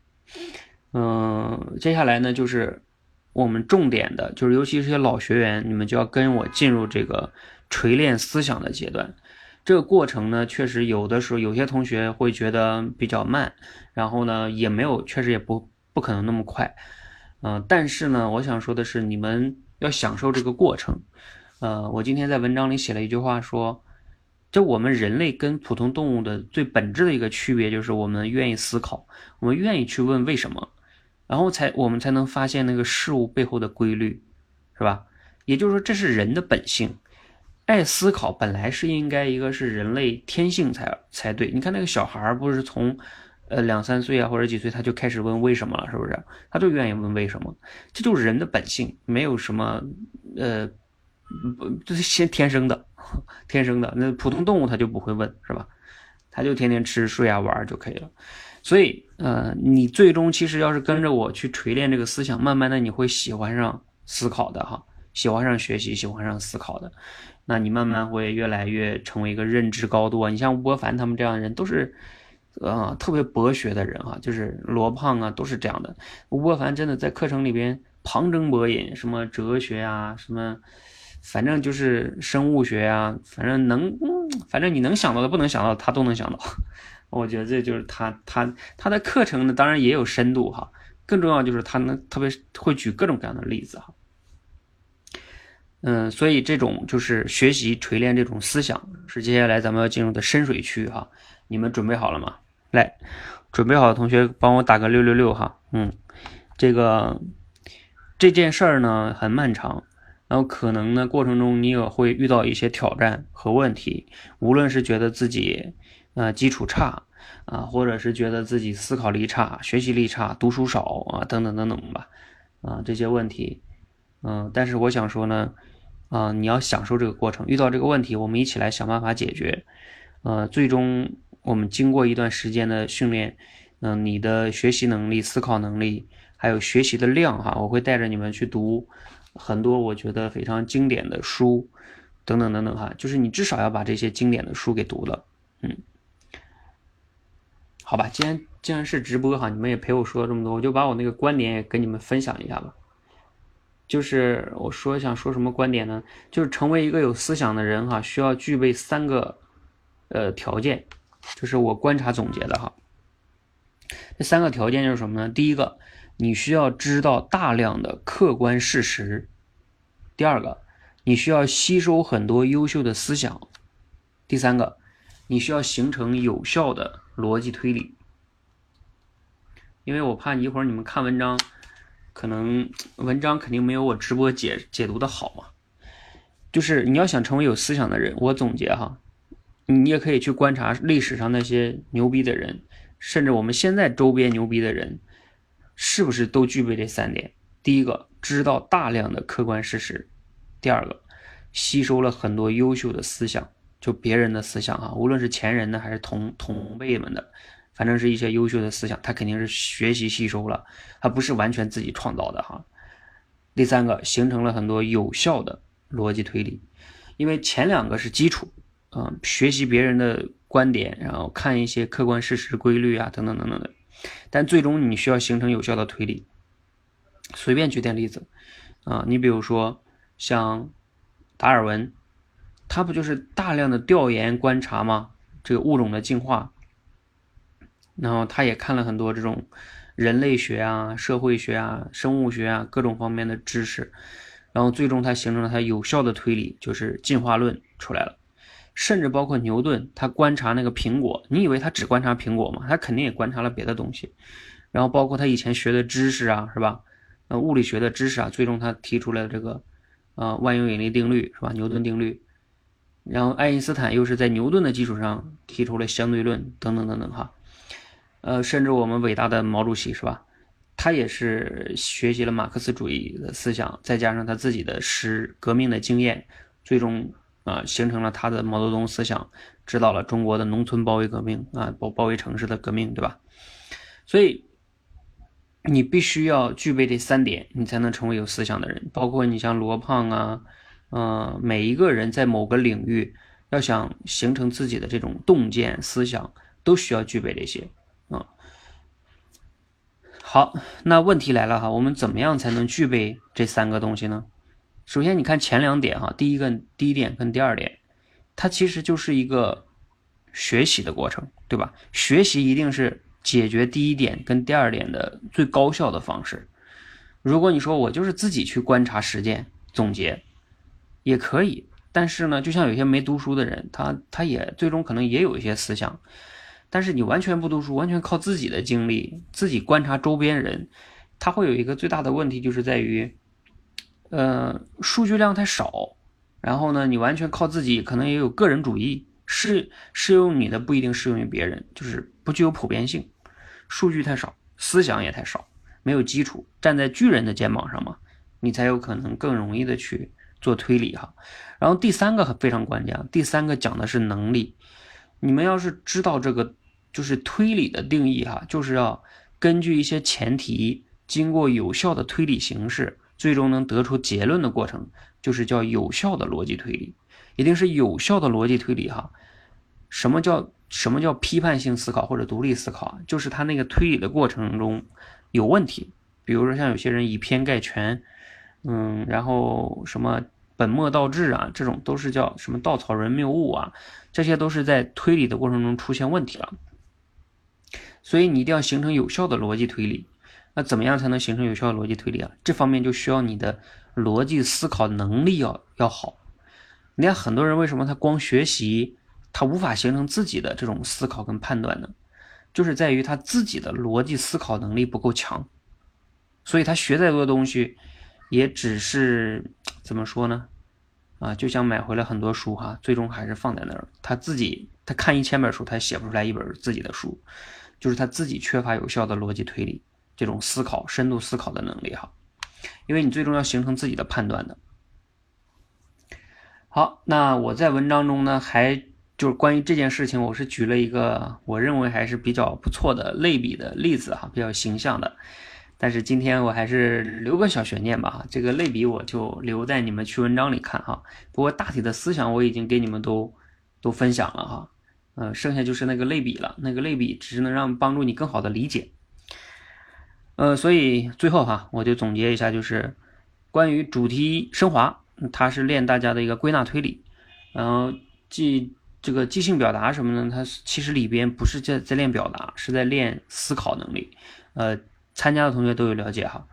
嗯，接下来呢，就是我们重点的，就是尤其是些老学员，你们就要跟我进入这个锤炼思想的阶段。这个过程呢，确实有的时候有些同学会觉得比较慢，然后呢，也没有，确实也不不可能那么快，嗯，但是呢，我想说的是，你们要享受这个过程，呃，我今天在文章里写了一句话说，这我们人类跟普通动物的最本质的一个区别就是我们愿意思考，我们愿意去问为什么，然后才我们才能发现那个事物背后的规律，是吧？也就是说，这是人的本性。爱思考本来是应该一个是人类天性才才对。你看那个小孩儿不是从，呃两三岁啊或者几岁他就开始问为什么了，是不是？他就愿意问为什么，这就是人的本性，没有什么，呃，不这是先天生的，天生的。那普通动物他就不会问，是吧？他就天天吃睡啊玩就可以了。所以，呃，你最终其实要是跟着我去锤炼这个思想，慢慢的你会喜欢上思考的哈。喜欢上学习，喜欢上思考的，那你慢慢会越来越成为一个认知高度啊。你像吴伯凡他们这样的人，都是呃特别博学的人哈，就是罗胖啊，都是这样的。吴伯凡真的在课程里边旁征博引，什么哲学啊，什么反正就是生物学啊，反正能，反正你能想到的，不能想到他都能想到。我觉得这就是他他他的课程呢，当然也有深度哈。更重要就是他能特别会举各种各样的例子哈。嗯，所以这种就是学习锤炼这种思想，是接下来咱们要进入的深水区哈。你们准备好了吗？来，准备好的同学帮我打个六六六哈。嗯，这个这件事儿呢很漫长，然后可能呢过程中你也会遇到一些挑战和问题，无论是觉得自己呃基础差啊，或者是觉得自己思考力差、学习力差、读书少啊等等等等吧啊这些问题，嗯，但是我想说呢。啊，你要享受这个过程，遇到这个问题，我们一起来想办法解决。呃，最终我们经过一段时间的训练，嗯，你的学习能力、思考能力，还有学习的量，哈，我会带着你们去读很多我觉得非常经典的书，等等等等，哈，就是你至少要把这些经典的书给读了，嗯，好吧，既然既然是直播哈，你们也陪我说了这么多，我就把我那个观点也跟你们分享一下吧。就是我说想说什么观点呢？就是成为一个有思想的人哈，需要具备三个呃条件，就是我观察总结的哈。这三个条件就是什么呢？第一个，你需要知道大量的客观事实；第二个，你需要吸收很多优秀的思想；第三个，你需要形成有效的逻辑推理。因为我怕一会儿你们看文章。可能文章肯定没有我直播解解读的好嘛，就是你要想成为有思想的人，我总结哈，你也可以去观察历史上那些牛逼的人，甚至我们现在周边牛逼的人，是不是都具备这三点？第一个，知道大量的客观事实；第二个，吸收了很多优秀的思想，就别人的思想哈，无论是前人的还是同同辈们的。反正是一些优秀的思想，他肯定是学习吸收了，他不是完全自己创造的哈。第三个，形成了很多有效的逻辑推理，因为前两个是基础，嗯，学习别人的观点，然后看一些客观事实规律啊，等等等等的。但最终你需要形成有效的推理。随便举点例子，啊，你比如说像达尔文，他不就是大量的调研观察吗？这个物种的进化。然后他也看了很多这种人类学啊、社会学啊、生物学啊各种方面的知识，然后最终他形成了他有效的推理，就是进化论出来了。甚至包括牛顿，他观察那个苹果，你以为他只观察苹果吗？他肯定也观察了别的东西。然后包括他以前学的知识啊，是吧？呃，物理学的知识啊，最终他提出了这个呃万有引力定律，是吧？牛顿定律。然后爱因斯坦又是在牛顿的基础上提出了相对论，等等等等哈。呃，甚至我们伟大的毛主席是吧？他也是学习了马克思主义的思想，再加上他自己的实革命的经验，最终啊形成了他的毛泽东思想，指导了中国的农村包围革命啊，包包围城市的革命，对吧？所以你必须要具备这三点，你才能成为有思想的人。包括你像罗胖啊，嗯，每一个人在某个领域要想形成自己的这种洞见思想，都需要具备这些。好，那问题来了哈，我们怎么样才能具备这三个东西呢？首先，你看前两点哈，第一个第一点跟第二点，它其实就是一个学习的过程，对吧？学习一定是解决第一点跟第二点的最高效的方式。如果你说我就是自己去观察、实践、总结，也可以，但是呢，就像有些没读书的人，他他也最终可能也有一些思想。但是你完全不读书，完全靠自己的经历，自己观察周边人，他会有一个最大的问题，就是在于，呃，数据量太少。然后呢，你完全靠自己，可能也有个人主义，适适用你的不一定适用于别人，就是不具有普遍性。数据太少，思想也太少，没有基础，站在巨人的肩膀上嘛，你才有可能更容易的去做推理哈。然后第三个非常关键，第三个讲的是能力。你们要是知道这个。就是推理的定义哈，就是要根据一些前提，经过有效的推理形式，最终能得出结论的过程，就是叫有效的逻辑推理，一定是有效的逻辑推理哈。什么叫什么叫批判性思考或者独立思考？就是他那个推理的过程中有问题，比如说像有些人以偏概全，嗯，然后什么本末倒置啊，这种都是叫什么稻草人谬误啊，这些都是在推理的过程中出现问题了。所以你一定要形成有效的逻辑推理。那怎么样才能形成有效的逻辑推理啊？这方面就需要你的逻辑思考能力要要好。你看很多人为什么他光学习？他无法形成自己的这种思考跟判断呢，就是在于他自己的逻辑思考能力不够强，所以他学再多的东西，也只是怎么说呢？啊，就像买回来很多书哈，最终还是放在那儿。他自己他看一千本书，他写不出来一本自己的书，就是他自己缺乏有效的逻辑推理这种思考深度思考的能力哈。因为你最终要形成自己的判断的。好，那我在文章中呢还。就是关于这件事情，我是举了一个我认为还是比较不错的类比的例子哈，比较形象的。但是今天我还是留个小悬念吧，这个类比我就留在你们去文章里看哈。不过大体的思想我已经给你们都都分享了哈，嗯，剩下就是那个类比了，那个类比只是能让帮助你更好的理解。呃，所以最后哈，我就总结一下，就是关于主题升华，它是练大家的一个归纳推理，然后即。这个即兴表达什么呢？它其实里边不是在在练表达，是在练思考能力。呃，参加的同学都有了解哈。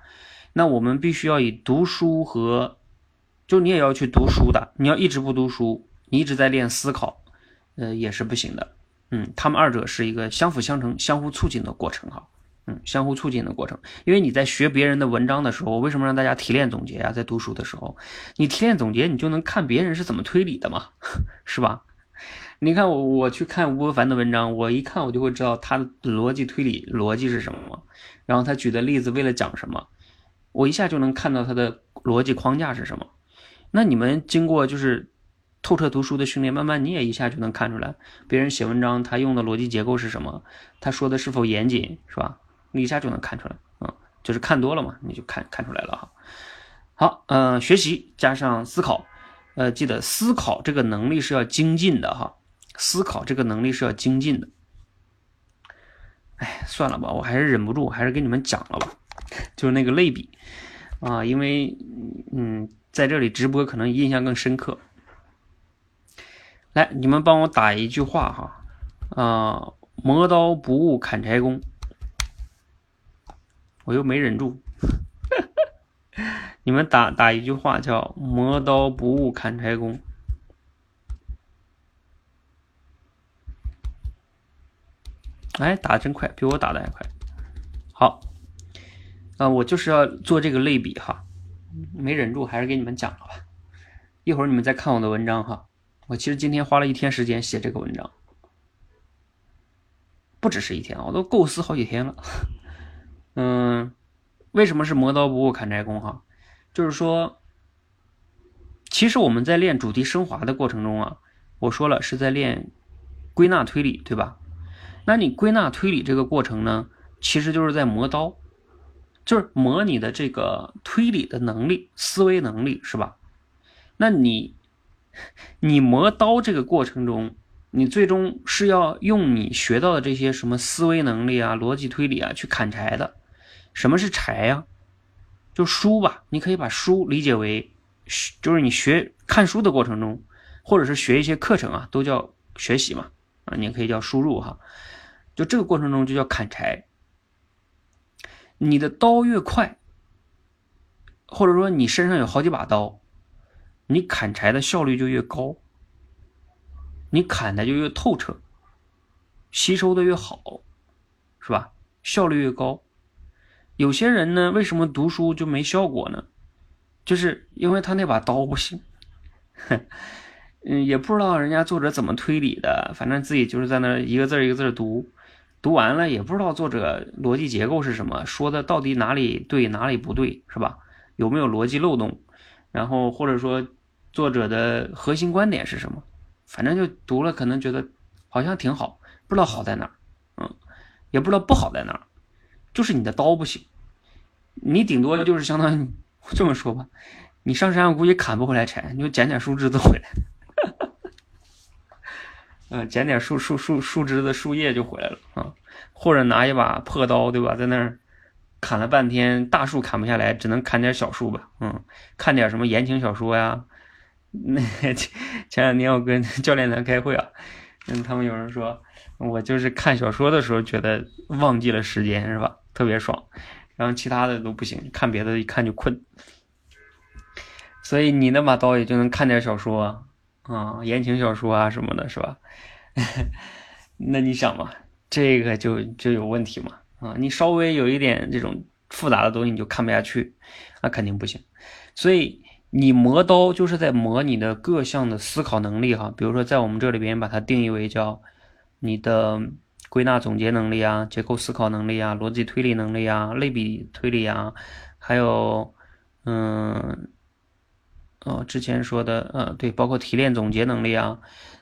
那我们必须要以读书和，就你也要去读书的。你要一直不读书，你一直在练思考，呃，也是不行的。嗯，他们二者是一个相辅相成、相互促进的过程哈。嗯，相互促进的过程。因为你在学别人的文章的时候，为什么让大家提炼总结啊？在读书的时候，你提炼总结，你就能看别人是怎么推理的嘛，是吧？你看我，我去看吴伯凡的文章，我一看我就会知道他的逻辑推理逻辑是什么，然后他举的例子为了讲什么，我一下就能看到他的逻辑框架是什么。那你们经过就是透彻读书的训练，慢慢你也一下就能看出来，别人写文章他用的逻辑结构是什么，他说的是否严谨，是吧？你一下就能看出来，嗯，就是看多了嘛，你就看看出来了哈。好，嗯，学习加上思考，呃，记得思考这个能力是要精进的哈。思考这个能力是要精进的。哎，算了吧，我还是忍不住，还是给你们讲了吧。就是那个类比啊，因为嗯，在这里直播可能印象更深刻。来，你们帮我打一句话哈啊，磨刀不误砍柴工。我又没忍住，你们打打一句话叫磨刀不误砍柴工。哎，打的真快，比我打的还快。好，啊，我就是要做这个类比哈，没忍住，还是给你们讲了吧。一会儿你们再看我的文章哈。我其实今天花了一天时间写这个文章，不只是一天，我都构思好几天了。嗯，为什么是磨刀不误砍柴工哈？就是说，其实我们在练主题升华的过程中啊，我说了是在练归纳推理，对吧？那你归纳推理这个过程呢，其实就是在磨刀，就是磨你的这个推理的能力、思维能力，是吧？那你，你磨刀这个过程中，你最终是要用你学到的这些什么思维能力啊、逻辑推理啊去砍柴的。什么是柴呀？就书吧，你可以把书理解为，就是你学看书的过程中，或者是学一些课程啊，都叫学习嘛，啊，你可以叫输入哈。就这个过程中就叫砍柴，你的刀越快，或者说你身上有好几把刀，你砍柴的效率就越高，你砍的就越透彻，吸收的越好，是吧？效率越高。有些人呢，为什么读书就没效果呢？就是因为他那把刀不行，嗯，也不知道人家作者怎么推理的，反正自己就是在那一个字一个字读。读完了也不知道作者逻辑结构是什么，说的到底哪里对哪里不对，是吧？有没有逻辑漏洞？然后或者说作者的核心观点是什么？反正就读了，可能觉得好像挺好，不知道好在哪儿，嗯，也不知道不好在哪儿，就是你的刀不行，你顶多就是相当于 这么说吧，你上山我估计砍不回来柴，你就捡点树枝子回来。嗯，捡点树树树树枝子、树叶就回来了啊，或者拿一把破刀，对吧？在那儿砍了半天，大树砍不下来，只能砍点小树吧。嗯，看点什么言情小说呀。那 前前两天我跟教练团开会啊，嗯，他们有人说我就是看小说的时候觉得忘记了时间，是吧？特别爽，然后其他的都不行，看别的一看就困。所以你那把刀也就能看点小说啊，言情小说啊什么的，是吧？那你想嘛，这个就就有问题嘛啊！你稍微有一点这种复杂的东西，你就看不下去，那肯定不行。所以你磨刀就是在磨你的各项的思考能力哈。比如说在我们这里边把它定义为叫你的归纳总结能力啊、结构思考能力啊、逻辑推理能力啊、类比推理啊，还有嗯哦之前说的呃对，包括提炼总结能力啊。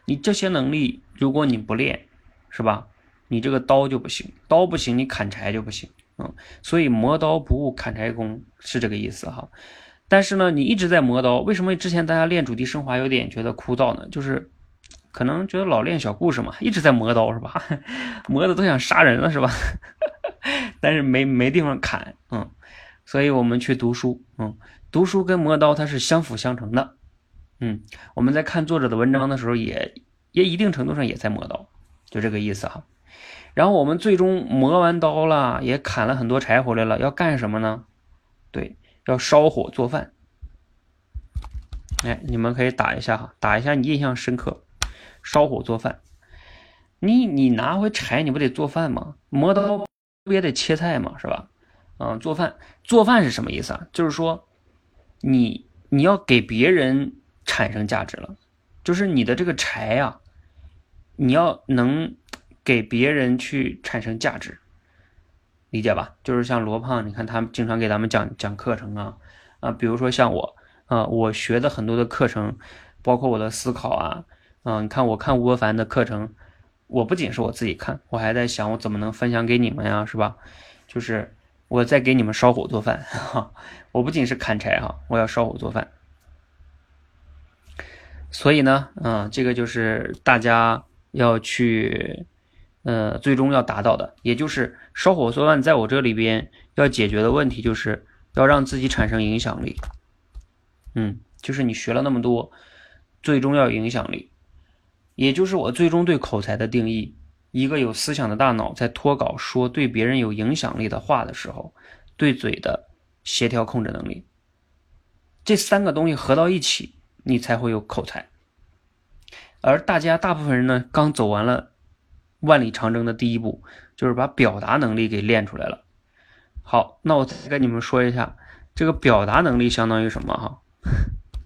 你这些能力，如果你不练，是吧？你这个刀就不行，刀不行，你砍柴就不行，嗯。所以磨刀不误砍柴工是这个意思哈。但是呢，你一直在磨刀，为什么之前大家练主题升华有点觉得枯燥呢？就是可能觉得老练小故事嘛，一直在磨刀是吧？磨的都想杀人了是吧？但是没没地方砍，嗯。所以我们去读书，嗯，读书跟磨刀它是相辅相成的。嗯，我们在看作者的文章的时候，也也一定程度上也在磨刀，就这个意思哈。然后我们最终磨完刀了，也砍了很多柴回来了，要干什么呢？对，要烧火做饭。哎，你们可以打一下哈，打一下你印象深刻，烧火做饭。你你拿回柴，你不得做饭吗？磨刀不也得切菜吗？是吧？嗯，做饭做饭是什么意思啊？就是说你你要给别人。产生价值了，就是你的这个柴呀，你要能给别人去产生价值，理解吧？就是像罗胖，你看他经常给咱们讲讲课程啊，啊，比如说像我啊，我学的很多的课程，包括我的思考啊，嗯，你看我看吴伯凡的课程，我不仅是我自己看，我还在想我怎么能分享给你们呀，是吧？就是我在给你们烧火做饭，哈，我不仅是砍柴哈，我要烧火做饭。所以呢，嗯，这个就是大家要去，呃，最终要达到的，也就是烧火做饭，在我这里边要解决的问题，就是要让自己产生影响力。嗯，就是你学了那么多，最终要有影响力，也就是我最终对口才的定义：一个有思想的大脑在脱稿说对别人有影响力的话的时候，对嘴的协调控制能力，这三个东西合到一起。你才会有口才，而大家大部分人呢，刚走完了万里长征的第一步，就是把表达能力给练出来了。好，那我再跟你们说一下，这个表达能力相当于什么哈？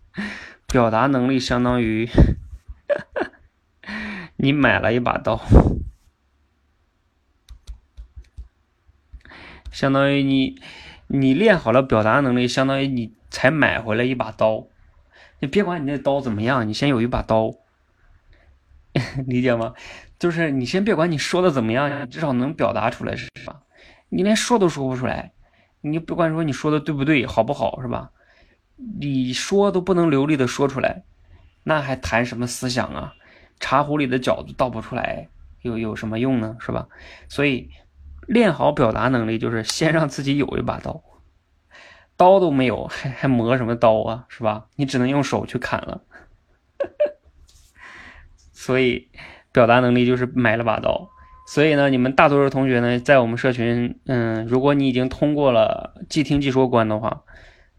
表达能力相当于 你买了一把刀，相当于你你练好了表达能力，相当于你才买回来一把刀。你别管你那刀怎么样，你先有一把刀，理解吗？就是你先别管你说的怎么样，你至少能表达出来是吧？你连说都说不出来，你不管说你说的对不对，好不好是吧？你说都不能流利的说出来，那还谈什么思想啊？茶壶里的饺子倒不出来，有有什么用呢？是吧？所以练好表达能力，就是先让自己有一把刀。刀都没有，还还磨什么刀啊？是吧？你只能用手去砍了。所以，表达能力就是买了把刀。所以呢，你们大多数同学呢，在我们社群，嗯，如果你已经通过了即听即说关的话，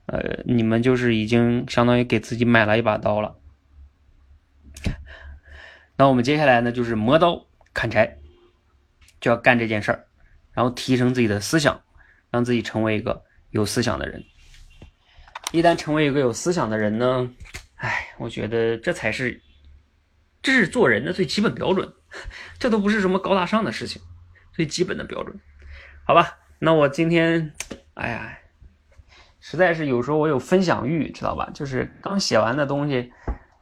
呃，你们就是已经相当于给自己买了一把刀了。那我们接下来呢，就是磨刀砍柴，就要干这件事儿，然后提升自己的思想，让自己成为一个。有思想的人，一旦成为一个有思想的人呢，哎，我觉得这才是，这是做人的最基本标准，这都不是什么高大上的事情，最基本的标准，好吧？那我今天，哎呀，实在是有时候我有分享欲，知道吧？就是刚写完的东西，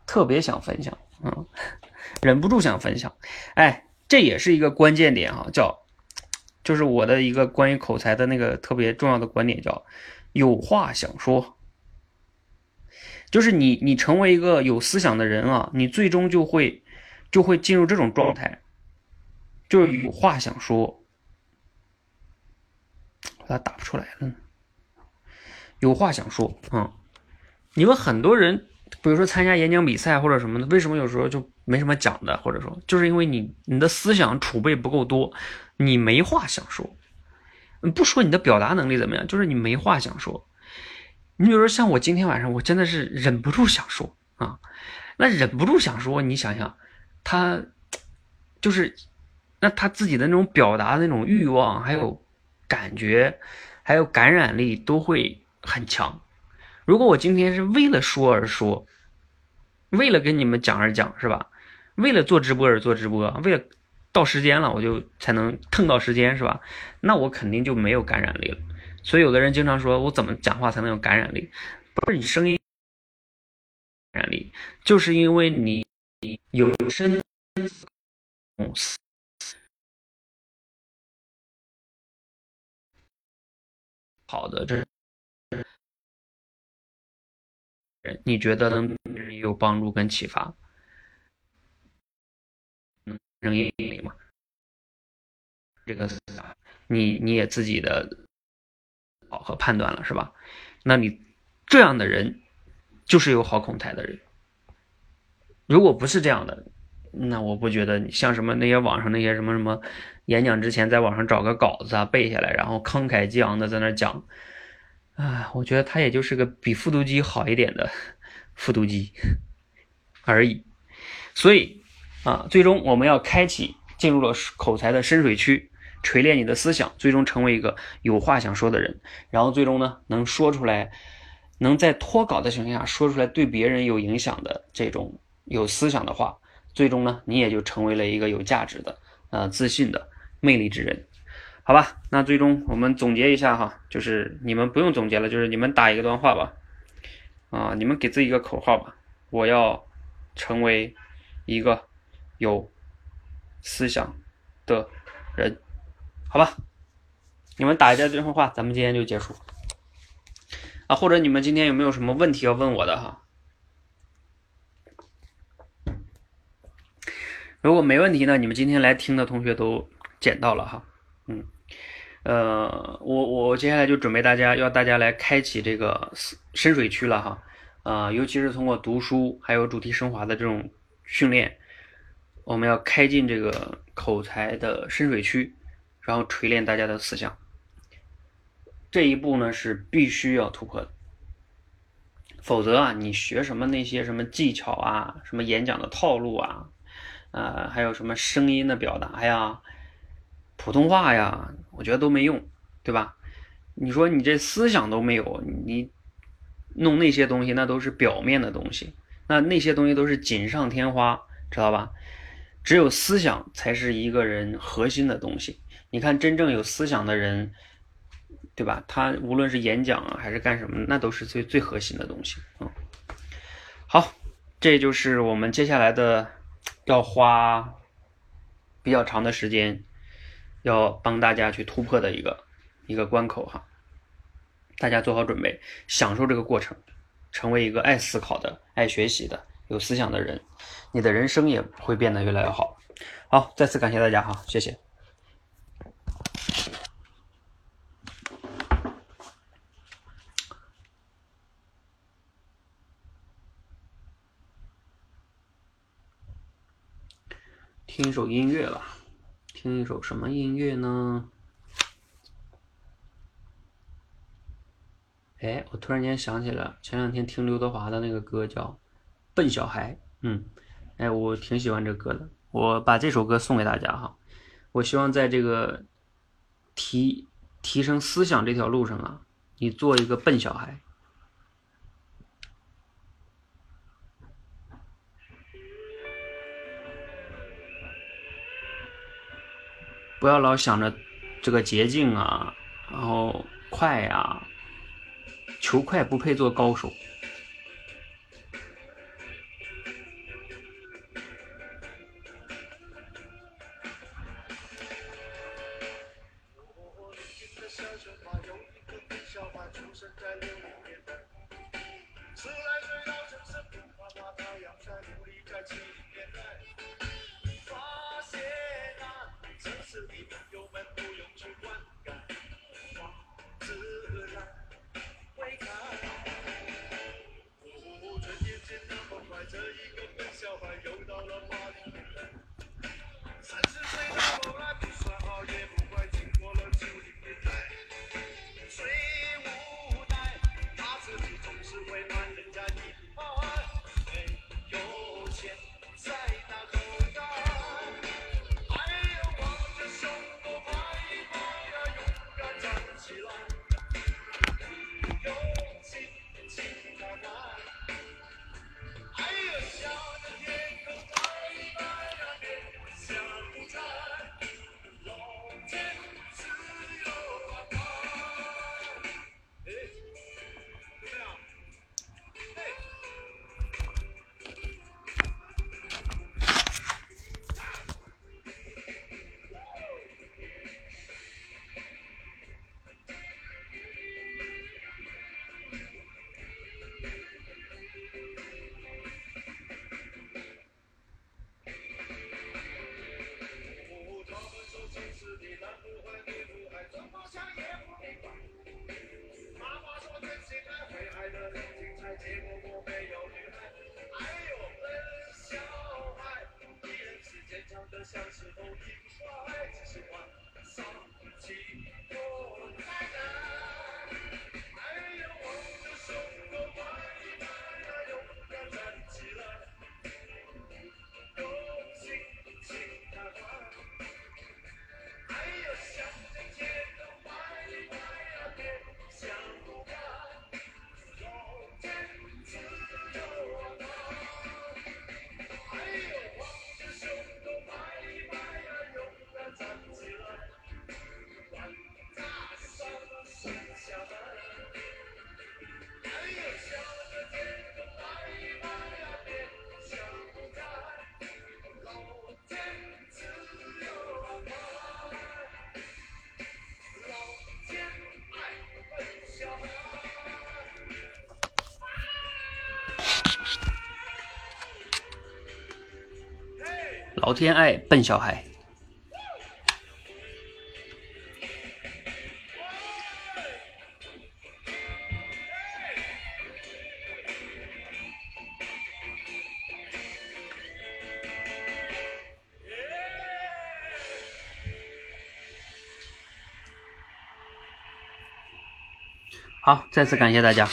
特别想分享，嗯，忍不住想分享，哎，这也是一个关键点哈，叫。就是我的一个关于口才的那个特别重要的观点，叫有话想说，就是你你成为一个有思想的人啊，你最终就会就会进入这种状态，就是有话想说，咋打不出来了呢？有话想说啊，你们很多人，比如说参加演讲比赛或者什么的，为什么有时候就没什么讲的？或者说，就是因为你你的思想储备不够多，你没话想说。不说你的表达能力怎么样，就是你没话想说。你比如说像我今天晚上，我真的是忍不住想说啊，那忍不住想说，你想想，他就是那他自己的那种表达的那种欲望，还有感觉，还有感染力都会。很强。如果我今天是为了说而说，为了跟你们讲而讲，是吧？为了做直播而做直播，为了到时间了我就才能蹭到时间，是吧？那我肯定就没有感染力了。所以有的人经常说我怎么讲话才能有感染力？不是你声音感染力，就是因为你有深好的这。你觉得能有帮助跟启发？能引领吗？这个你你也自己的和判断了是吧？那你这样的人就是有好口才的人。如果不是这样的，那我不觉得你像什么那些网上那些什么什么演讲之前在网上找个稿子啊背下来，然后慷慨激昂的在那讲。啊，我觉得他也就是个比复读机好一点的复读机而已。所以啊，最终我们要开启进入了口才的深水区，锤炼你的思想，最终成为一个有话想说的人。然后最终呢，能说出来，能在脱稿的情况下说出来对别人有影响的这种有思想的话。最终呢，你也就成为了一个有价值的、呃自信的、魅力之人。好吧，那最终我们总结一下哈，就是你们不用总结了，就是你们打一个段话吧，啊，你们给自己一个口号吧，我要成为一个有思想的人，好吧，你们打一下这段话，咱们今天就结束。啊，或者你们今天有没有什么问题要问我的哈？如果没问题呢，你们今天来听的同学都捡到了哈，嗯。呃，我我接下来就准备大家要大家来开启这个深水区了哈，啊，尤其是通过读书还有主题升华的这种训练，我们要开进这个口才的深水区，然后锤炼大家的思想。这一步呢是必须要突破的，否则啊，你学什么那些什么技巧啊，什么演讲的套路啊，呃，还有什么声音的表达呀。普通话呀，我觉得都没用，对吧？你说你这思想都没有，你弄那些东西那都是表面的东西，那那些东西都是锦上添花，知道吧？只有思想才是一个人核心的东西。你看，真正有思想的人，对吧？他无论是演讲啊，还是干什么，那都是最最核心的东西。嗯，好，这就是我们接下来的要花比较长的时间。要帮大家去突破的一个一个关口哈，大家做好准备，享受这个过程，成为一个爱思考的、爱学习的、有思想的人，你的人生也会变得越来越好。好，再次感谢大家哈，谢谢。听一首音乐吧。听一首什么音乐呢？哎，我突然间想起来，前两天听刘德华的那个歌叫《笨小孩》，嗯，哎，我挺喜欢这歌的，我把这首歌送给大家哈。我希望在这个提提升思想这条路上啊，你做一个笨小孩。不要老想着这个捷径啊，然后快呀，求快不配做高手。老天爱笨小孩。好，再次感谢大家。